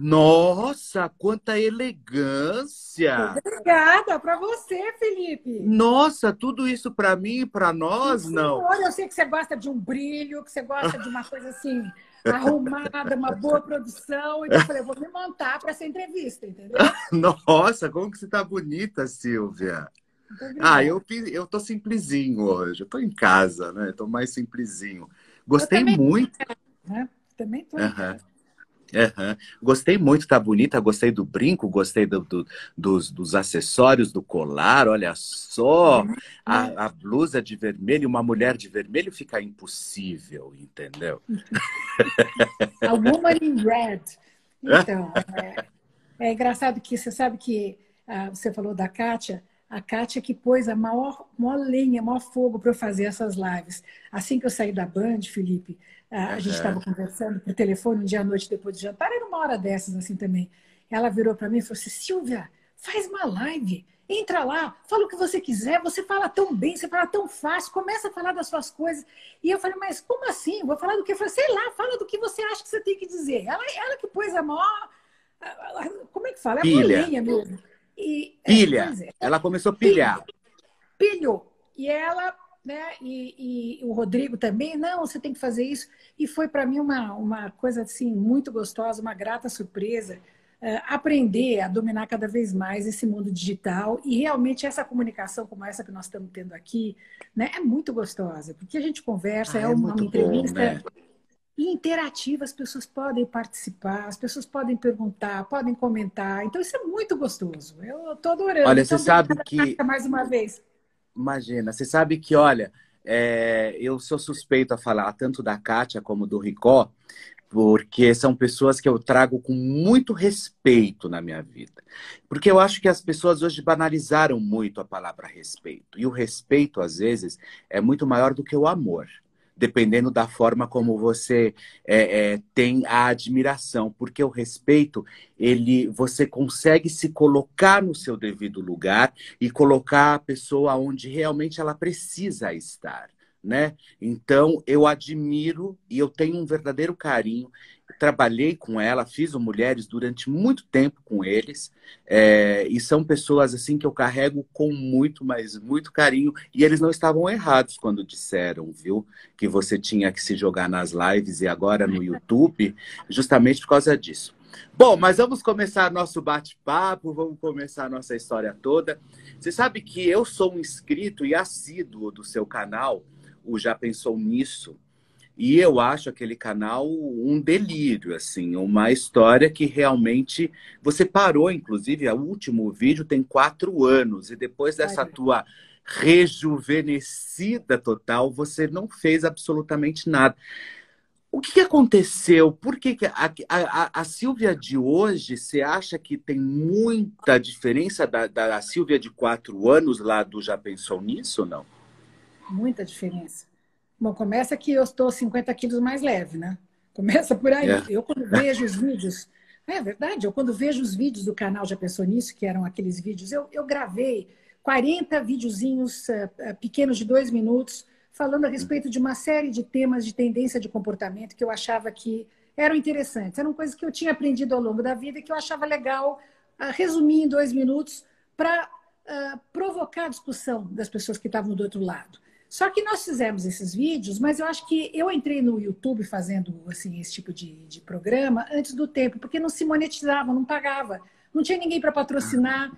Nossa, quanta elegância! Obrigada para você, Felipe. Nossa, tudo isso para mim e para nós, Sim, não? Olha, eu sei que você gosta de um brilho, que você gosta de uma coisa assim arrumada, uma boa produção. Então eu falei, eu vou me montar para essa entrevista, entendeu? Nossa, como que você tá bonita, Silvia. Ah, eu, eu tô simplesinho hoje. Eu tô em casa, né? Tô mais simplesinho. Gostei muito. Né? Também tô. Uhum. Uhum. Gostei muito, tá bonita, gostei do brinco, gostei do, do, dos, dos, acessórios, do colar, olha só, uhum. a, a, blusa de vermelho, uma mulher de vermelho fica impossível, entendeu? a woman in red. Então, é, é engraçado que você sabe que ah, você falou da Kátia, a Kátia que pôs a maior, maior lenha, maior fogo para eu fazer essas lives. Assim que eu saí da Band, Felipe, a, uhum. gente estava conversando por telefone um dia à noite depois do jantar, era uma hora dessas assim também. Ela virou para mim e falou assim: Silvia, faz uma live. Entra lá, fala o que você quiser, você fala tão bem, você fala tão fácil, começa a falar das suas coisas. E eu falei, mas como assim? Vou falar do que? Eu falei, sei lá, fala do que você acha que você tem que dizer. Ela, ela que pôs a maior. Como é que fala? É a mesmo. E, é, Pilha. É, ela começou a pilhar. Pilhou. E ela, né? E, e, o Rodrigo também, não, você tem que fazer isso. E foi para mim uma, uma coisa assim muito gostosa, uma grata surpresa. Uh, aprender a dominar cada vez mais esse mundo digital e realmente essa comunicação como essa que nós estamos tendo aqui, né, é muito gostosa, porque a gente conversa, ah, é, uma, uma entrevista bom, né? E interativa, as pessoas podem participar, as pessoas podem perguntar, podem comentar. Então, isso é muito gostoso. Eu estou adorando. Olha, você sabe que. Mais uma vez. Imagina, você sabe que, olha, é... eu sou suspeito a falar tanto da Kátia como do Ricó, porque são pessoas que eu trago com muito respeito na minha vida. Porque eu acho que as pessoas hoje banalizaram muito a palavra respeito. E o respeito, às vezes, é muito maior do que o amor dependendo da forma como você é, é, tem a admiração, porque o respeito ele você consegue se colocar no seu devido lugar e colocar a pessoa onde realmente ela precisa estar. Né? Então eu admiro e eu tenho um verdadeiro carinho trabalhei com ela, fiz o Mulheres durante muito tempo com eles, é, e são pessoas assim que eu carrego com muito, mas muito carinho, e eles não estavam errados quando disseram, viu, que você tinha que se jogar nas lives e agora no YouTube, justamente por causa disso. Bom, mas vamos começar nosso bate-papo, vamos começar nossa história toda. Você sabe que eu sou um inscrito e assíduo do seu canal, o Já Pensou Nisso, e eu acho aquele canal um delírio, assim, uma história que realmente você parou, inclusive, o último vídeo tem quatro anos, e depois dessa tua rejuvenescida total, você não fez absolutamente nada. O que aconteceu? Por que, que a, a, a, Silvia de hoje, você acha que tem muita diferença da, da Silvia de quatro anos lá do Já Pensou Nisso ou não? Muita diferença. Bom, começa que eu estou 50 quilos mais leve, né? Começa por aí. É. Eu, quando vejo os vídeos. É verdade, eu, quando vejo os vídeos do canal Já Pensou Nisso, que eram aqueles vídeos, eu, eu gravei 40 videozinhos uh, pequenos de dois minutos, falando a respeito de uma série de temas de tendência de comportamento que eu achava que eram interessantes. Eram coisas que eu tinha aprendido ao longo da vida e que eu achava legal uh, resumir em dois minutos para uh, provocar a discussão das pessoas que estavam do outro lado. Só que nós fizemos esses vídeos, mas eu acho que eu entrei no YouTube fazendo assim esse tipo de, de programa antes do tempo, porque não se monetizava, não pagava, não tinha ninguém para patrocinar.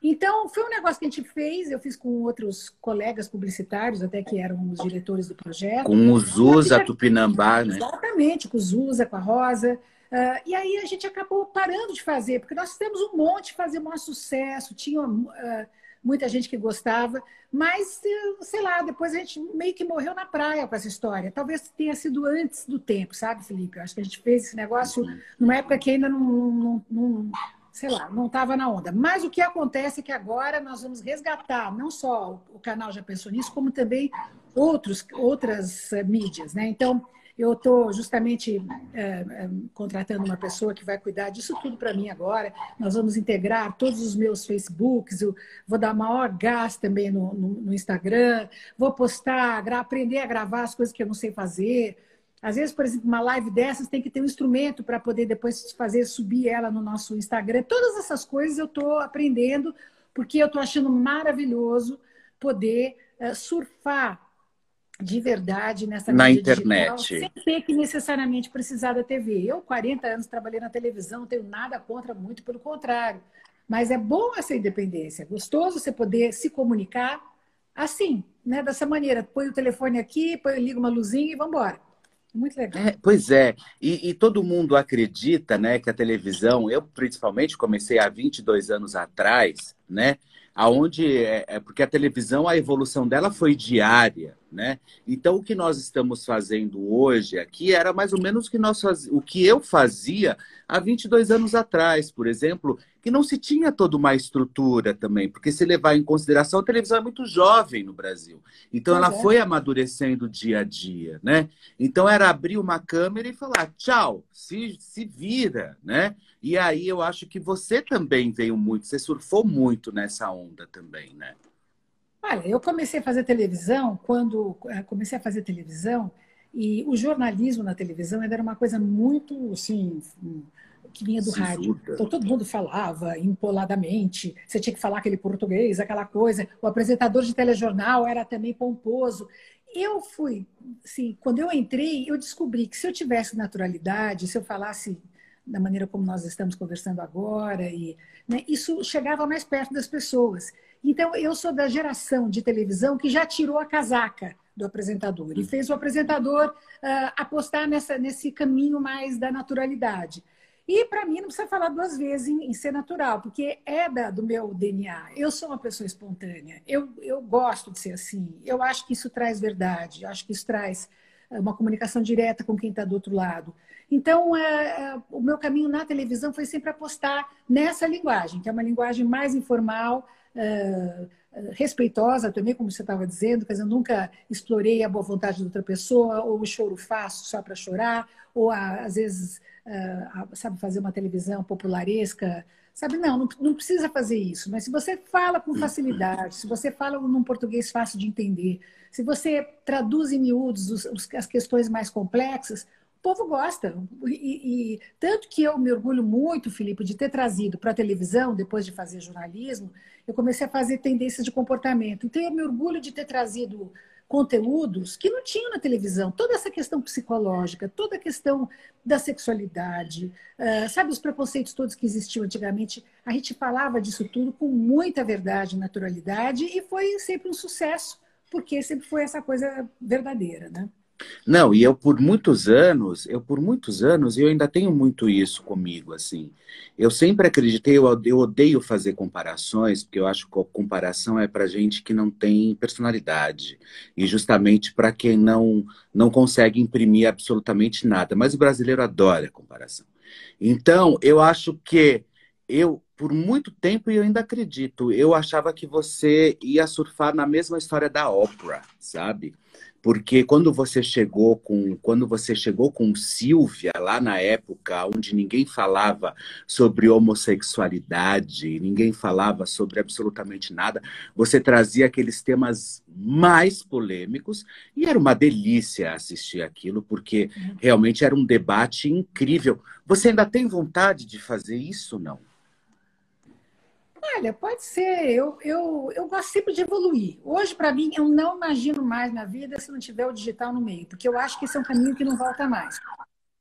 Então, foi um negócio que a gente fez, eu fiz com outros colegas publicitários, até que eram os diretores do projeto. Com o Zusa Tupinambá, né? Exatamente, com o Zusa, com a Rosa. Uh, e aí a gente acabou parando de fazer, porque nós fizemos um monte, fazer um sucesso, tinha uh, muita gente que gostava, mas, sei lá, depois a gente meio que morreu na praia com essa história. Talvez tenha sido antes do tempo, sabe, Felipe? Eu acho que a gente fez esse negócio numa época que ainda não, não, não sei lá, não estava na onda. Mas o que acontece é que agora nós vamos resgatar não só o canal Já Pensou Nisso, como também outros, outras uh, mídias, né? Então, eu estou justamente é, é, contratando uma pessoa que vai cuidar disso tudo para mim agora. Nós vamos integrar todos os meus Facebooks, eu vou dar maior gás também no, no, no Instagram, vou postar, aprender a gravar as coisas que eu não sei fazer. Às vezes, por exemplo, uma live dessas tem que ter um instrumento para poder depois fazer subir ela no nosso Instagram. Todas essas coisas eu estou aprendendo, porque eu estou achando maravilhoso poder uh, surfar de verdade nessa na internet digital, sem ter que necessariamente precisar da TV. Eu, 40 anos, trabalhei na televisão, não tenho nada contra, muito pelo contrário. Mas é bom essa independência, é gostoso você poder se comunicar assim, né? dessa maneira. Põe o telefone aqui, põe, liga uma luzinha e vamos embora. Muito legal. É, pois é, e, e, todo mundo acredita né, que a televisão, eu principalmente comecei há 22 anos atrás, né? aonde é, é, porque a televisão a evolução dela foi diária, né? Então o que nós estamos fazendo hoje aqui era mais ou menos o que nós faz... o que eu fazia há 22 anos atrás, por exemplo, que não se tinha toda uma estrutura também, porque se levar em consideração a televisão é muito jovem no Brasil. Então ela é. foi amadurecendo dia a dia, né? Então era abrir uma câmera e falar: "Tchau, se se vira", né? E aí eu acho que você também veio muito, você surfou muito nessa onda também, né? Olha, eu comecei a fazer televisão quando eh, comecei a fazer televisão e o jornalismo na televisão era uma coisa muito assim que vinha do rádio. Então todo mundo falava empoladamente, você tinha que falar aquele português, aquela coisa. O apresentador de telejornal era também pomposo. Eu fui, assim, quando eu entrei, eu descobri que se eu tivesse naturalidade, se eu falasse da maneira como nós estamos conversando agora, e né, isso chegava mais perto das pessoas. Então, eu sou da geração de televisão que já tirou a casaca do apresentador e fez o apresentador uh, apostar nessa, nesse caminho mais da naturalidade. E para mim não precisa falar duas vezes em, em ser natural, porque é da, do meu DNA. Eu sou uma pessoa espontânea. Eu, eu gosto de ser assim. Eu acho que isso traz verdade. Eu acho que isso traz ah, uma comunicação direta com quem está do outro lado. Então, é, é, o meu caminho na televisão foi sempre apostar nessa linguagem, que é uma linguagem mais informal, é, respeitosa também, como você estava dizendo, dizer, eu nunca explorei a boa vontade de outra pessoa, ou o choro fácil só para chorar, ou às vezes, sabe, fazer uma televisão popularesca, sabe? Não, não, não, precisa fazer isso, mas se você fala com facilidade, se você fala num português fácil de entender, se você traduz em miúdos os, os, as questões mais complexas, povo gosta. E, e, tanto que eu me orgulho muito, Filipe, de ter trazido para a televisão, depois de fazer jornalismo, eu comecei a fazer tendências de comportamento. Então, eu me orgulho de ter trazido conteúdos que não tinham na televisão. Toda essa questão psicológica, toda a questão da sexualidade, uh, sabe, os preconceitos todos que existiam antigamente. A gente falava disso tudo com muita verdade, naturalidade, e foi sempre um sucesso, porque sempre foi essa coisa verdadeira, né? Não, e eu por muitos anos, eu por muitos anos, eu ainda tenho muito isso comigo, assim. Eu sempre acreditei, eu, eu odeio fazer comparações, porque eu acho que a comparação é para gente que não tem personalidade. E justamente para quem não, não consegue imprimir absolutamente nada. Mas o brasileiro adora comparação. Então, eu acho que eu, por muito tempo, e eu ainda acredito, eu achava que você ia surfar na mesma história da Oprah, sabe? Porque quando você chegou com quando você chegou com Silvia lá na época onde ninguém falava sobre homossexualidade, ninguém falava sobre absolutamente nada, você trazia aqueles temas mais polêmicos e era uma delícia assistir aquilo porque uhum. realmente era um debate incrível. Você ainda tem vontade de fazer isso não? Olha, pode ser. Eu, eu, eu gosto sempre de evoluir. Hoje, para mim, eu não imagino mais na vida se não tiver o digital no meio, porque eu acho que esse é um caminho que não volta mais.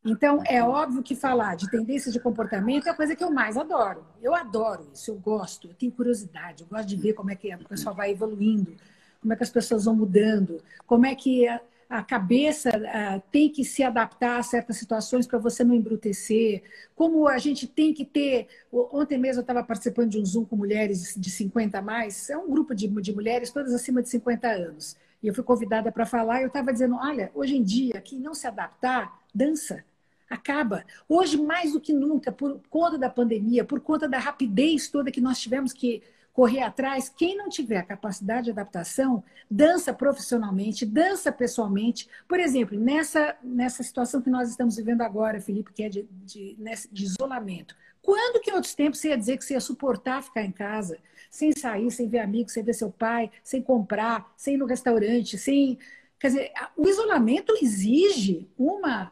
Então, é óbvio que falar de tendências de comportamento é a coisa que eu mais adoro. Eu adoro isso, eu gosto, eu tenho curiosidade, eu gosto de ver como é que o pessoal vai evoluindo, como é que as pessoas vão mudando, como é que a cabeça uh, tem que se adaptar a certas situações para você não embrutecer, como a gente tem que ter. Ontem mesmo eu estava participando de um Zoom com mulheres de 50 a mais, é um grupo de, de mulheres todas acima de 50 anos. E eu fui convidada para falar e eu estava dizendo: olha, hoje em dia, quem não se adaptar, dança. Acaba. Hoje, mais do que nunca, por conta da pandemia, por conta da rapidez toda que nós tivemos que correr atrás. Quem não tiver capacidade de adaptação, dança profissionalmente, dança pessoalmente. Por exemplo, nessa, nessa situação que nós estamos vivendo agora, Felipe, que é de, de, de isolamento. Quando que em outros tempos você ia dizer que você ia suportar ficar em casa, sem sair, sem ver amigos, sem ver seu pai, sem comprar, sem ir no restaurante, sem Quer dizer, o isolamento exige uma,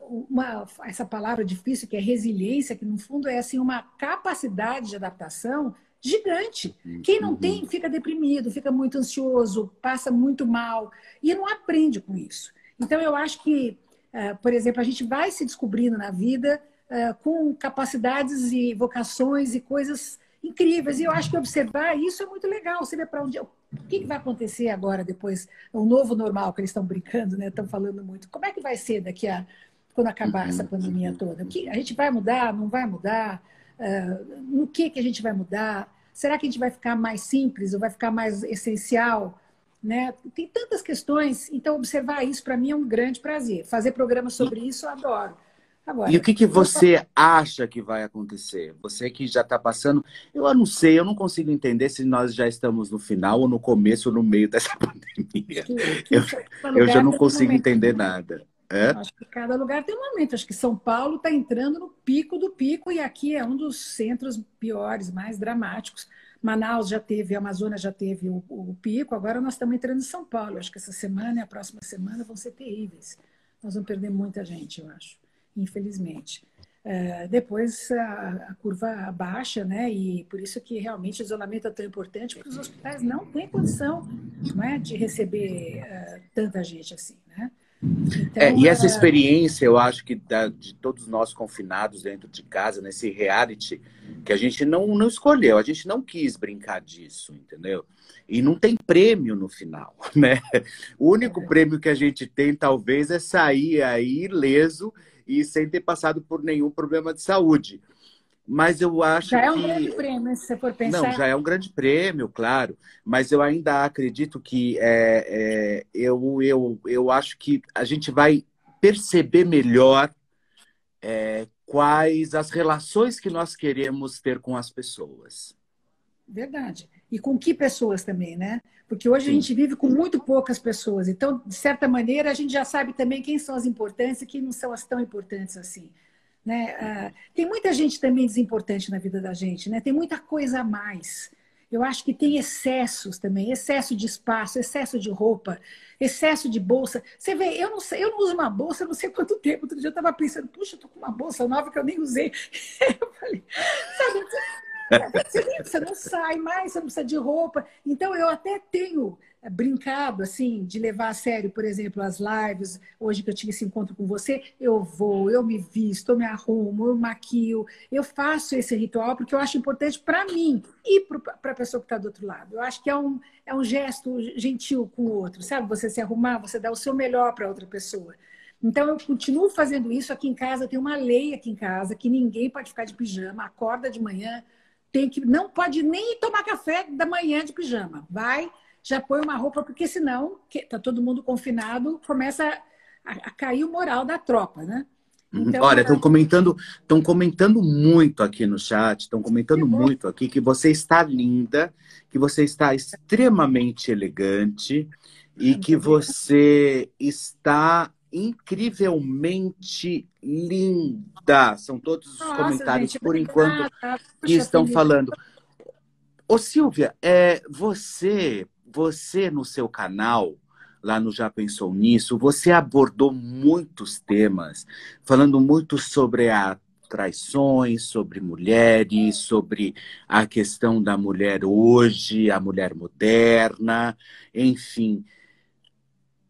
uma essa palavra difícil que é resiliência, que no fundo é assim uma capacidade de adaptação gigante. Quem não tem uhum. fica deprimido, fica muito ansioso, passa muito mal e não aprende com isso. Então eu acho que, por exemplo, a gente vai se descobrindo na vida com capacidades e vocações e coisas incríveis. E eu acho que observar isso é muito legal. Você vê para onde. O que, vai acontecer agora, depois? O novo normal que eles estão brincando, né? Estão falando muito. Como é que vai ser daqui a. quando acabar essa pandemia toda? A gente vai mudar? Não vai mudar? Uh, no que, que a gente vai mudar? Será que a gente vai ficar mais simples ou vai ficar mais essencial? Né? Tem tantas questões, então observar isso para mim é um grande prazer. Fazer programas sobre isso eu adoro. Agora, e o que, que você acha que vai acontecer? Você que já está passando. Eu não sei, eu não consigo entender se nós já estamos no final, ou no começo, ou no meio dessa pandemia. Que, que eu, eu, já não consigo entender nada. É? Acho que cada lugar tem um momento. Acho que São Paulo está entrando no pico do pico, e aqui é um dos centros piores, mais dramáticos. Manaus já teve, Amazônia já teve o, o pico, agora nós estamos entrando em São Paulo. Acho que essa semana e a próxima semana vão ser terríveis. Nós vamos perder muita gente, eu acho infelizmente. É, depois a, a, curva baixa, né? E por isso que realmente o isolamento é tão importante, porque os hospitais não têm condição não é, de receber uh, tanta gente assim, né? Então, é, e essa uh... experiência, eu acho que da, de todos nós confinados dentro de casa, nesse reality, que a gente não, não escolheu, a gente não quis brincar disso, entendeu? E não tem prêmio no final, né? O único é. prêmio que a gente tem, talvez, é sair aí ileso e sem ter passado por nenhum problema de saúde. Mas eu acho já que. Já é um grande prêmio, se você for pensar. Não, já é um grande prêmio, claro. Mas eu ainda acredito que é, é, eu, eu, eu acho que a gente vai perceber melhor é, quais as relações que nós queremos ter com as pessoas. Verdade. E com que pessoas também, né? Porque hoje Sim. a gente vive com muito poucas pessoas. Então, de certa maneira, a gente já sabe também quem são as importantes e quem não são as tão importantes assim. Né? Ah, tem muita gente também desimportante na vida da gente, né? Tem muita coisa a mais. Eu acho que tem excessos também, excesso de espaço, excesso de roupa, excesso de bolsa. Você vê, eu não sei, eu não uso uma bolsa não sei quanto tempo. Outro dia eu estava pensando, puxa, eu tô com uma bolsa nova que eu nem usei. Eu falei, sabe, você não sai mais, você não precisa de roupa. Então, eu até tenho eh, brincado, assim, de levar a sério, por exemplo, as lives. Hoje que eu tive esse encontro com você, eu vou, eu me visto, eu me arrumo, eu maquio. Eu faço esse ritual porque eu acho importante para mim e para a pessoa que está do outro lado. Eu acho que é um, é um gesto gentil com o outro, sabe? Você se arrumar, você dá o seu melhor para outra pessoa. Então, eu continuo fazendo isso aqui em casa. Tem uma lei aqui em casa que ninguém pode ficar de pijama, acorda de manhã, tem que não pode nem tomar café da manhã de pijama. Vai, já põe uma roupa, porque senão que, tá todo mundo confinado, começa a, a cair o moral da tropa, né? Uhum. Então, Olha, estão é comentando, estão comentando muito aqui no chat, estão comentando muito aqui que você está linda, que você está extremamente elegante e que você está incrivelmente linda. São todos os Nossa, comentários, gente, por enquanto, que estão feliz. falando. Ô, Silvia, é, você, você no seu canal, lá no Já Pensou Nisso, você abordou muitos temas, falando muito sobre a traições, sobre mulheres, sobre a questão da mulher hoje, a mulher moderna, enfim.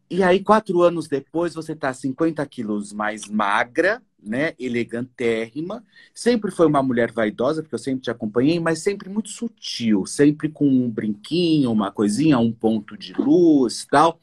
E aí, quatro anos depois, você está 50 quilos mais magra, né? Elegantérrima. Sempre foi uma mulher vaidosa, porque eu sempre te acompanhei, mas sempre muito sutil, sempre com um brinquinho, uma coisinha, um ponto de luz tal.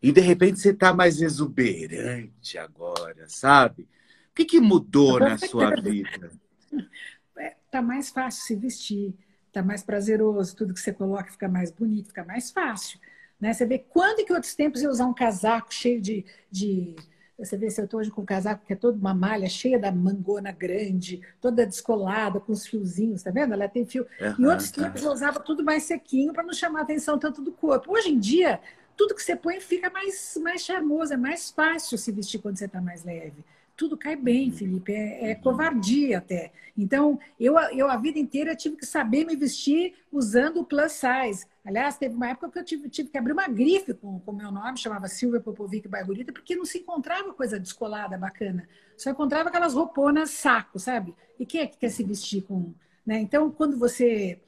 E de repente você está mais exuberante agora, sabe? O que, que mudou na sua vida? É, tá mais fácil se vestir, tá mais prazeroso, tudo que você coloca fica mais bonito, fica mais fácil. Né? Você vê quando que outros tempos eu usar um casaco cheio de, de você vê se eu estou hoje com um casaco que é toda uma malha cheia da mangona grande, toda descolada, com os fiozinhos, tá vendo? Ela tem fio. Uhum, em outros tempos eu usava tudo mais sequinho para não chamar a atenção tanto do corpo. Hoje em dia, tudo que você põe fica mais, mais charmoso, é mais fácil se vestir quando você está mais leve. Tudo cai bem, Felipe, é, é covardia até. Então, eu, eu a vida inteira tive que saber me vestir usando o plus size Aliás, teve uma época que eu tive, tive que abrir uma grife com o meu nome, chamava Silvia Popovic Baigurita, porque não se encontrava coisa descolada, bacana. Só encontrava aquelas rouponas saco, sabe? E quem é que quer se vestir com... Né? Então, quando você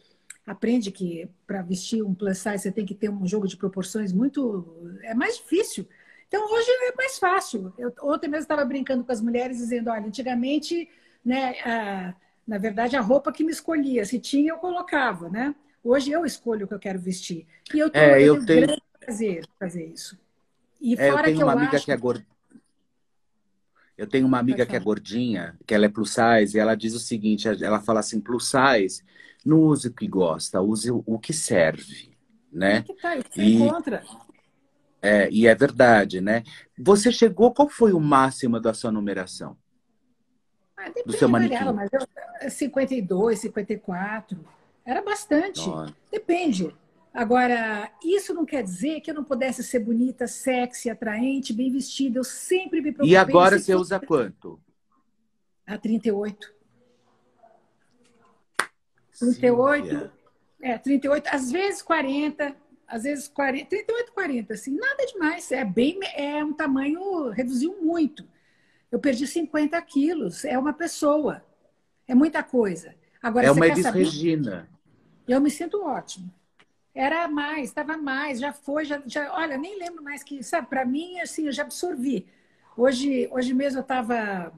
aprende que para vestir um plus size você tem que ter um jogo de proporções muito... É mais difícil. Então, hoje é mais fácil. Eu, ontem mesmo estava brincando com as mulheres, dizendo, olha, antigamente, né, a, na verdade, a roupa que me escolhia, se tinha, eu colocava, né? Hoje eu escolho o que eu quero vestir. E eu, tô, é, eu, eu tenho grande prazer fazer isso. E é, fora eu tenho que uma eu amiga acho... que é gorda. Eu tenho uma amiga que é gordinha, que ela é plus size, e ela diz o seguinte: ela fala assim, plus size, não use o que gosta, use o que serve, né? É que tá, você e, encontra. É, e é verdade, né? Você chegou, qual foi o máximo da sua numeração? Ah, do seu manequim? Mas eu, 52, 54. Era bastante. Nossa. Depende. Agora, isso não quer dizer que eu não pudesse ser bonita, sexy, atraente, bem vestida. Eu sempre me preocupei. E agora você usa quanto? A 38. 38. Sim, é, 38, às vezes 40, às vezes 40, 38, 40, assim, nada demais. É bem, é um tamanho, reduziu muito. Eu perdi 50 quilos, é uma pessoa. É muita coisa. Agora, é uma Elis Regina. Eu me sinto ótimo. Era mais, estava mais, já foi, já, já, olha, nem lembro mais que, sabe, para mim, assim, eu já absorvi. Hoje, hoje mesmo eu estava,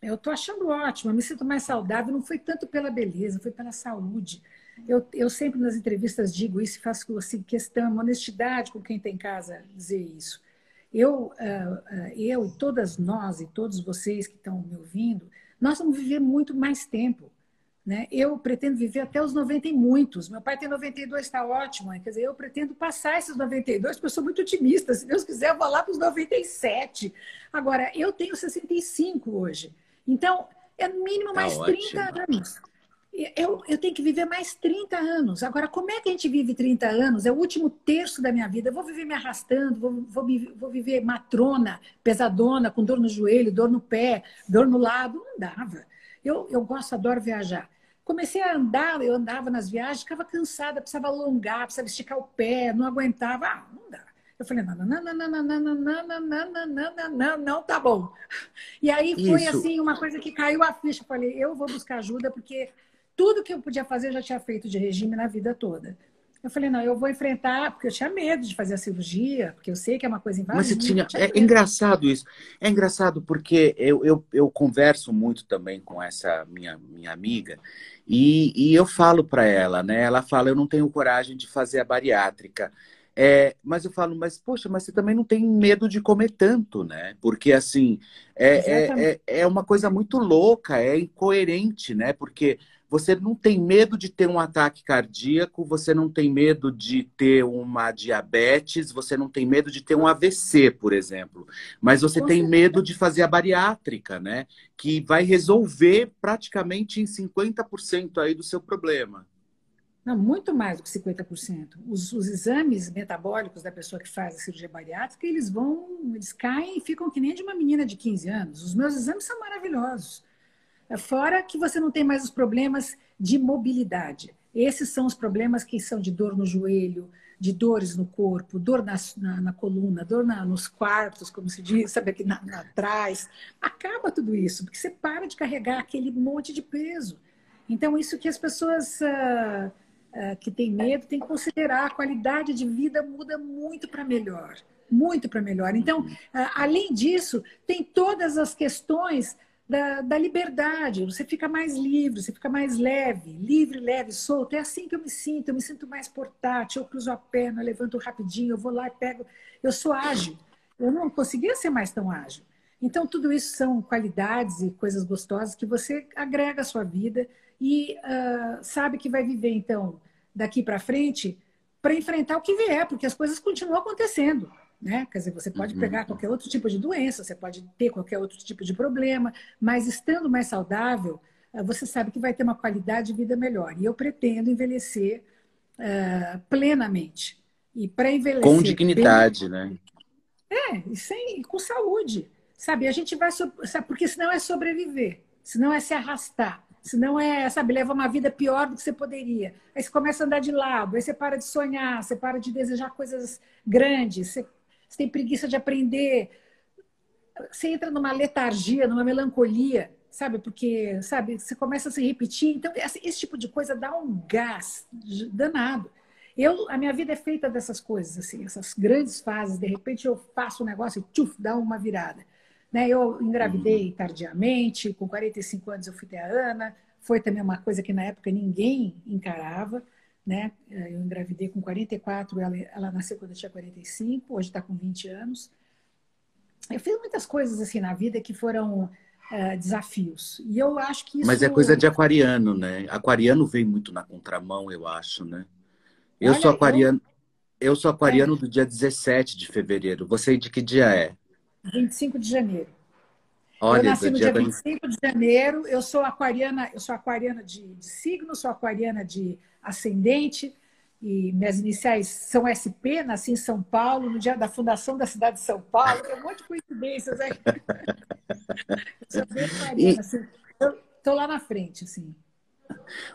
eu estou achando ótimo, eu me sinto mais saudável, não foi tanto pela beleza, foi pela saúde. Eu, eu sempre nas entrevistas digo isso, faço assim, questão, honestidade com quem tem em casa dizer isso. Eu, uh, uh, eu e todas nós e todos vocês que estão me ouvindo, nós vamos viver muito mais tempo. Né? Eu pretendo viver até os 90 e muitos. Meu pai tem 92, está ótimo. Quer dizer, eu pretendo passar esses 92, porque eu sou muito otimista. Se Deus quiser, eu vou lá para os 97. Agora, eu tenho 65 hoje. Então, é no mínimo tá mais tá 30 anos. Eu, eu tenho que viver mais 30 anos. Agora, como é que a gente vive 30 anos? É o último terço da minha vida. Eu vou viver me arrastando, vou, vou, vou viver matrona, pesadona, com dor no joelho, dor no pé, dor no lado. Não dava. Eu, eu gosto, adoro viajar. Comecei a andar, eu andava nas viagens, ficava cansada, precisava alongar, precisava esticar o pé, não aguentava. Ah, não dá. Eu falei, não, não, não, não, não, não, não, não, não, não, não, não, não, tá bom. E aí foi assim, uma coisa que caiu a ficha. Eu falei, eu vou buscar ajuda, porque tudo que eu podia fazer eu já tinha feito de regime na vida toda. Eu falei, não, eu vou enfrentar, porque eu tinha medo de fazer a cirurgia, porque eu sei que é uma coisa invasiva. Mas você tinha. tinha é engraçado isso. É engraçado porque eu, eu, eu converso muito também com essa minha, minha amiga, e, e eu falo para ela, né? Ela fala, eu não tenho coragem de fazer a bariátrica. É, mas eu falo, mas poxa, mas você também não tem medo de comer tanto, né? Porque assim, é, é, é, é uma coisa muito louca, é incoerente, né? Porque você não tem medo de ter um ataque cardíaco, você não tem medo de ter uma diabetes, você não tem medo de ter um AVC, por exemplo. Mas você tem medo de fazer a bariátrica, né? Que vai resolver praticamente em 50% aí do seu problema. Não, muito mais do que 50%. Os, os, exames metabólicos da pessoa que faz a cirurgia bariátrica, eles vão, eles caem e ficam que nem de uma menina de 15 anos. Os meus exames são maravilhosos. Fora que você não tem mais os problemas de mobilidade. Esses são os problemas que são de dor no joelho, de dores no corpo, dor na, na, na coluna, dor na, nos quartos, como se diz, sabe, aqui na, atrás. Acaba tudo isso, porque você para de carregar aquele monte de peso. Então, isso que as pessoas uh, uh, que têm medo têm que considerar. A qualidade de vida muda muito para melhor. Muito para melhor. Então, uh, além disso, tem todas as questões da, da, liberdade, você fica mais livre, você fica mais leve, livre, leve, solto. É assim que eu me sinto, eu me sinto mais portátil, eu cruzo a perna, eu levanto rapidinho, eu vou lá e pego. Eu sou ágil, eu não conseguia ser mais tão ágil. Então, tudo isso são qualidades e coisas gostosas que você agrega à sua vida e uh, sabe que vai viver, então, daqui para frente, para enfrentar o que vier, porque as coisas continuam acontecendo né? Quer dizer, você pode pegar uhum. qualquer outro tipo de doença, você pode ter qualquer outro tipo de problema, mas estando mais saudável, eh, você sabe que vai ter uma qualidade de vida melhor. E eu pretendo envelhecer uh, plenamente. E para envelhecer. Com dignidade, bem, né? É, e, sem, e com saúde. Sabe, a gente vai. Sabe, porque senão é sobreviver, senão é se arrastar. Senão é, sabe, leva uma vida pior do que você poderia. Aí você começa a andar de lado, aí você para de sonhar, você para de desejar coisas grandes, você, você tem preguiça de aprender. Você entra numa letargia, numa melancolia, sabe? Porque, sabe, você começa a se repetir. Então, esse tipo de coisa dá um gás danado. Eu, a minha vida é feita dessas coisas, assim, essas grandes fases. De repente eu faço um negócio e tchuf, dá uma virada. Né? Eu engravidei uhum. tardiamente, com 45 anos eu fui ter a Ana. Foi também uma coisa que na época ninguém encarava. Né? Eu engravidei com 44, ela, ela nasceu quando eu tinha 45, hoje está com 20 anos. Eu fiz muitas coisas assim na vida que foram uh, desafios. E eu acho que isso... Mas é coisa de aquariano, né? Aquariano vem muito na contramão, eu acho, né? Eu Olha, sou aquariano. Eu, eu sou aquariano é. do dia 17 de fevereiro. Você de que dia é? 25 de janeiro. Olha, eu nasci no dia 25 de janeiro. Eu sou aquariana, eu sou aquariana de, de signo, sou aquariana de ascendente. E minhas iniciais são SP, nasci em São Paulo, no dia da fundação da cidade de São Paulo. Tem um monte de coincidências aí. eu sou bem aquariana, assim, estou lá na frente, assim.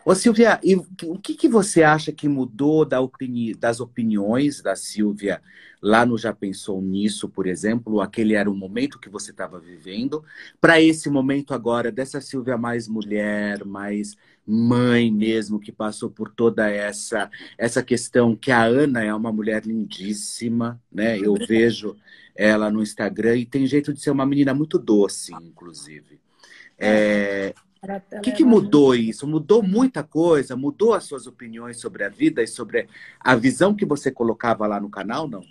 Ô Silvia, e o que, que você acha que mudou da opini das opiniões da Silvia lá no Já Pensou Nisso, por exemplo? Aquele era o momento que você estava vivendo, para esse momento agora, dessa Silvia mais mulher, mais mãe mesmo, que passou por toda essa, essa questão que a Ana é uma mulher lindíssima, né? Eu vejo ela no Instagram e tem jeito de ser uma menina muito doce, inclusive. É, o que, que mudou isso? Mudou muita coisa? Mudou as suas opiniões sobre a vida e sobre a visão que você colocava lá no canal, não?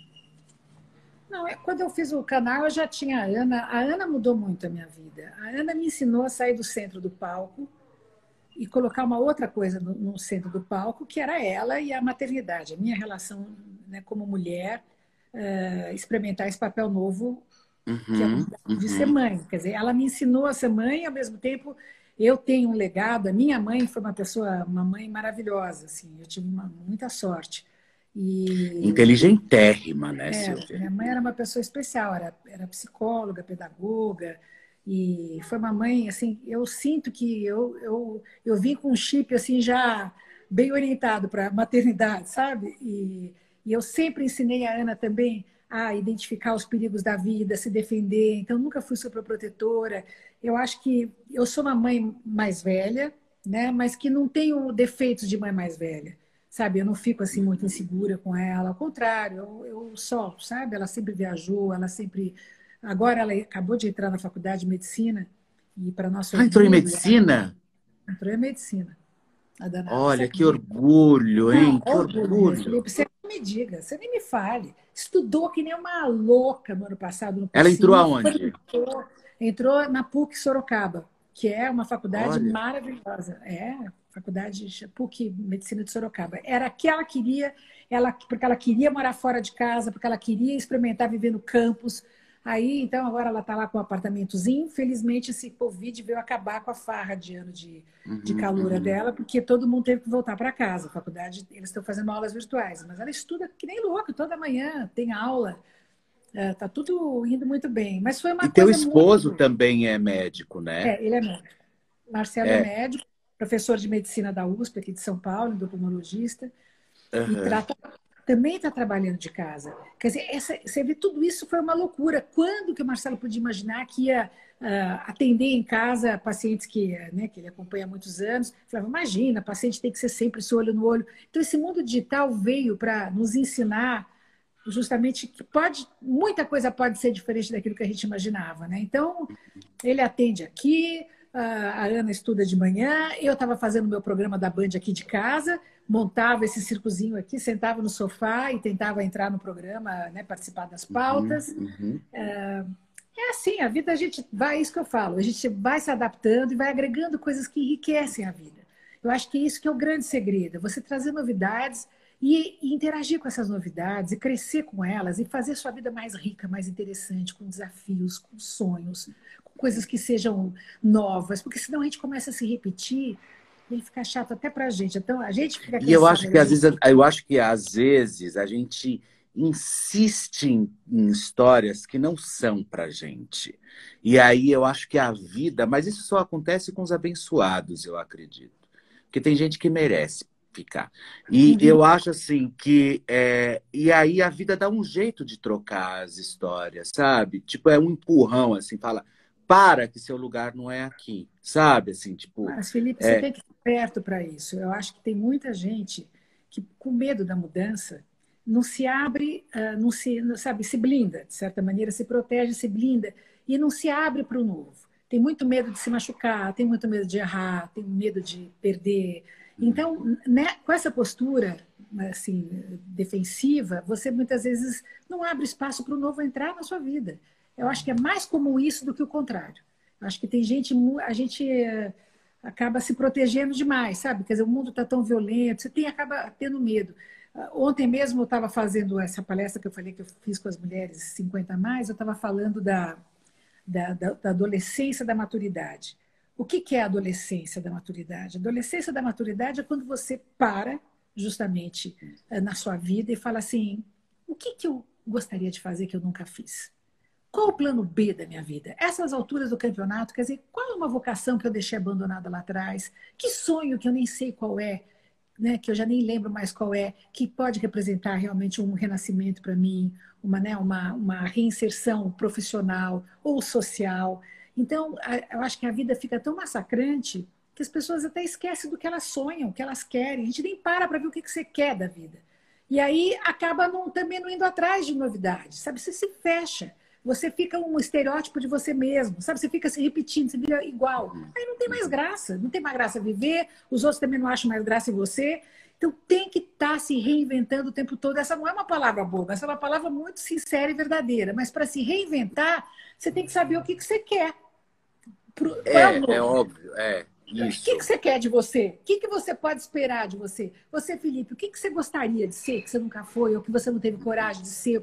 Não, é, quando eu fiz o canal, eu já tinha a Ana. A Ana mudou muito a minha vida. A Ana me ensinou a sair do centro do palco e colocar uma outra coisa no, no centro do palco, que era ela e a maternidade, a minha relação né, como mulher, uh, experimentar esse papel novo uhum, é uhum. de ser mãe. Quer dizer, ela me ensinou a ser mãe ao mesmo tempo, eu tenho um legado. A minha mãe foi uma pessoa, uma mãe maravilhosa, assim. Eu tive uma, muita sorte. E... Inteligentérrima, né, é, Silvia? Minha mãe era uma pessoa especial, era, era psicóloga, pedagoga, e foi uma mãe, assim, eu sinto que eu, eu, eu vim com um chip, assim, já bem orientado para maternidade, sabe? E, e eu sempre ensinei a Ana também a identificar os perigos da vida, se defender. Então, nunca fui superprotetora. Eu acho que eu sou uma mãe mais velha, né? Mas que não tenho defeitos de mãe mais velha, sabe? Eu não fico assim muito insegura com ela. Ao contrário, eu, eu solto, sabe? Ela sempre viajou, ela sempre. Agora ela acabou de entrar na faculdade de medicina e para nossa. Ah, entrou em medicina? Entrou em medicina. Olha, que orgulho, hein? Não, que orgulho. orgulho. Você me diga, você nem me fale estudou que nem uma louca no ano passado. No Ela entrou aonde? Entrou, entrou, na PUC Sorocaba, que é uma faculdade Olha. maravilhosa. É, faculdade PUC Medicina de Sorocaba. Era que ela queria, ela, porque ela queria morar fora de casa, porque ela queria experimentar viver no campus, Aí, então, agora ela está lá com um apartamentozinho. Infelizmente, esse Covid veio acabar com a farra de ano de, uhum, de calura uhum. dela, porque todo mundo teve que voltar para casa. A faculdade, eles estão fazendo aulas virtuais, mas ela estuda que nem louca, toda manhã tem aula. Está é, tudo indo muito bem. Mas foi uma e teu esposo muito... também é médico, né? É, ele é médico. Marcelo é, é médico, professor de medicina da USP aqui de São Paulo, endocrinologista. Uhum. E trata também está trabalhando de casa. Quer dizer, essa, você vê, tudo isso foi uma loucura. Quando que o Marcelo podia imaginar que ia uh, atender em casa pacientes que, né, que ele acompanha há muitos anos? Falava, imagina, paciente tem que ser sempre esse olho no olho. Então, esse mundo digital veio para nos ensinar justamente que pode muita coisa pode ser diferente daquilo que a gente imaginava, né? Então ele atende aqui, a Ana estuda de manhã, eu estava fazendo meu programa da Band aqui de casa, montava esse circozinho aqui, sentava no sofá e tentava entrar no programa, né, participar das uhum, pautas. Uhum, uhum. É, é assim, a vida a gente vai, é isso que eu falo, a gente vai se adaptando e vai agregando coisas que enriquecem a vida. Eu acho que é isso que é o grande segredo, você trazer novidades e, e interagir com essas novidades e crescer com elas e fazer sua vida mais rica, mais interessante, com desafios, com sonhos, com coisas que sejam novas, porque senão a gente começa a se repetir e fica chato até pra gente. Então, a gente fica E eu acho que às vezes, eu acho que às vezes a gente insiste em, em histórias que não são para gente. E aí eu acho que a vida, mas isso só acontece com os abençoados, eu acredito. Porque tem gente que merece ficar. E uhum. eu acho assim que. É, e aí a vida dá um jeito de trocar as histórias, sabe? Tipo, é um empurrão, assim, fala. Para que seu lugar não é aqui, sabe? Assim, tipo. Mas, Felipe, é... você tem que estar perto para isso. Eu acho que tem muita gente que, com medo da mudança, não se abre, uh, não se, não, sabe, se blinda, de certa maneira, se protege, se blinda e não se abre para o novo. Tem muito medo de se machucar, tem muito medo de errar, tem medo de perder. Então, né, com essa postura assim defensiva, você muitas vezes não abre espaço para o novo entrar na sua vida. Eu acho que é mais comum isso do que o contrário. Eu acho que tem gente, a gente uh, acaba se protegendo demais, sabe? Quer dizer, o mundo está tão violento, você tem acaba tendo medo. Ontem mesmo eu estava fazendo essa palestra que eu falei que eu fiz com as mulheres 50 a mais, eu estava falando da, da, da, da, adolescência da maturidade. O que, que é a adolescência da maturidade? A adolescência da maturidade é quando você para justamente eh, na sua vida e fala assim: o que, que eu gostaria de fazer que eu nunca fiz? Qual o plano B da minha vida? Essas alturas do campeonato, quer dizer, qual é uma vocação que eu deixei abandonada lá atrás? Que sonho que eu nem sei qual é? né, que eu já nem lembro mais qual é, que pode representar realmente um renascimento para mim, uma, né, uma, uma reinserção profissional ou social. Então, eu acho que a vida fica tão massacrante que as pessoas até esquecem do que elas sonham, o que elas querem. A gente nem para para ver o que, que você quer da vida. E aí acaba não, também não indo atrás de novidades, sabe? Você se fecha você fica um estereótipo de você mesmo, sabe? Você fica se repetindo, você vira igual. Aí não tem mais graça, não tem mais graça viver, os outros também não acham mais graça em você. Então tem que estar tá se reinventando o tempo todo. Essa não é uma palavra boba, essa é uma palavra muito sincera e verdadeira. Mas para se reinventar, você tem que saber o que, que você quer. Pro, é, é óbvio, é. Isso. O que, que você quer de você? O que, que você pode esperar de você? Você, Felipe, o que, que você gostaria de ser, que você nunca foi, ou que você não teve coragem de ser,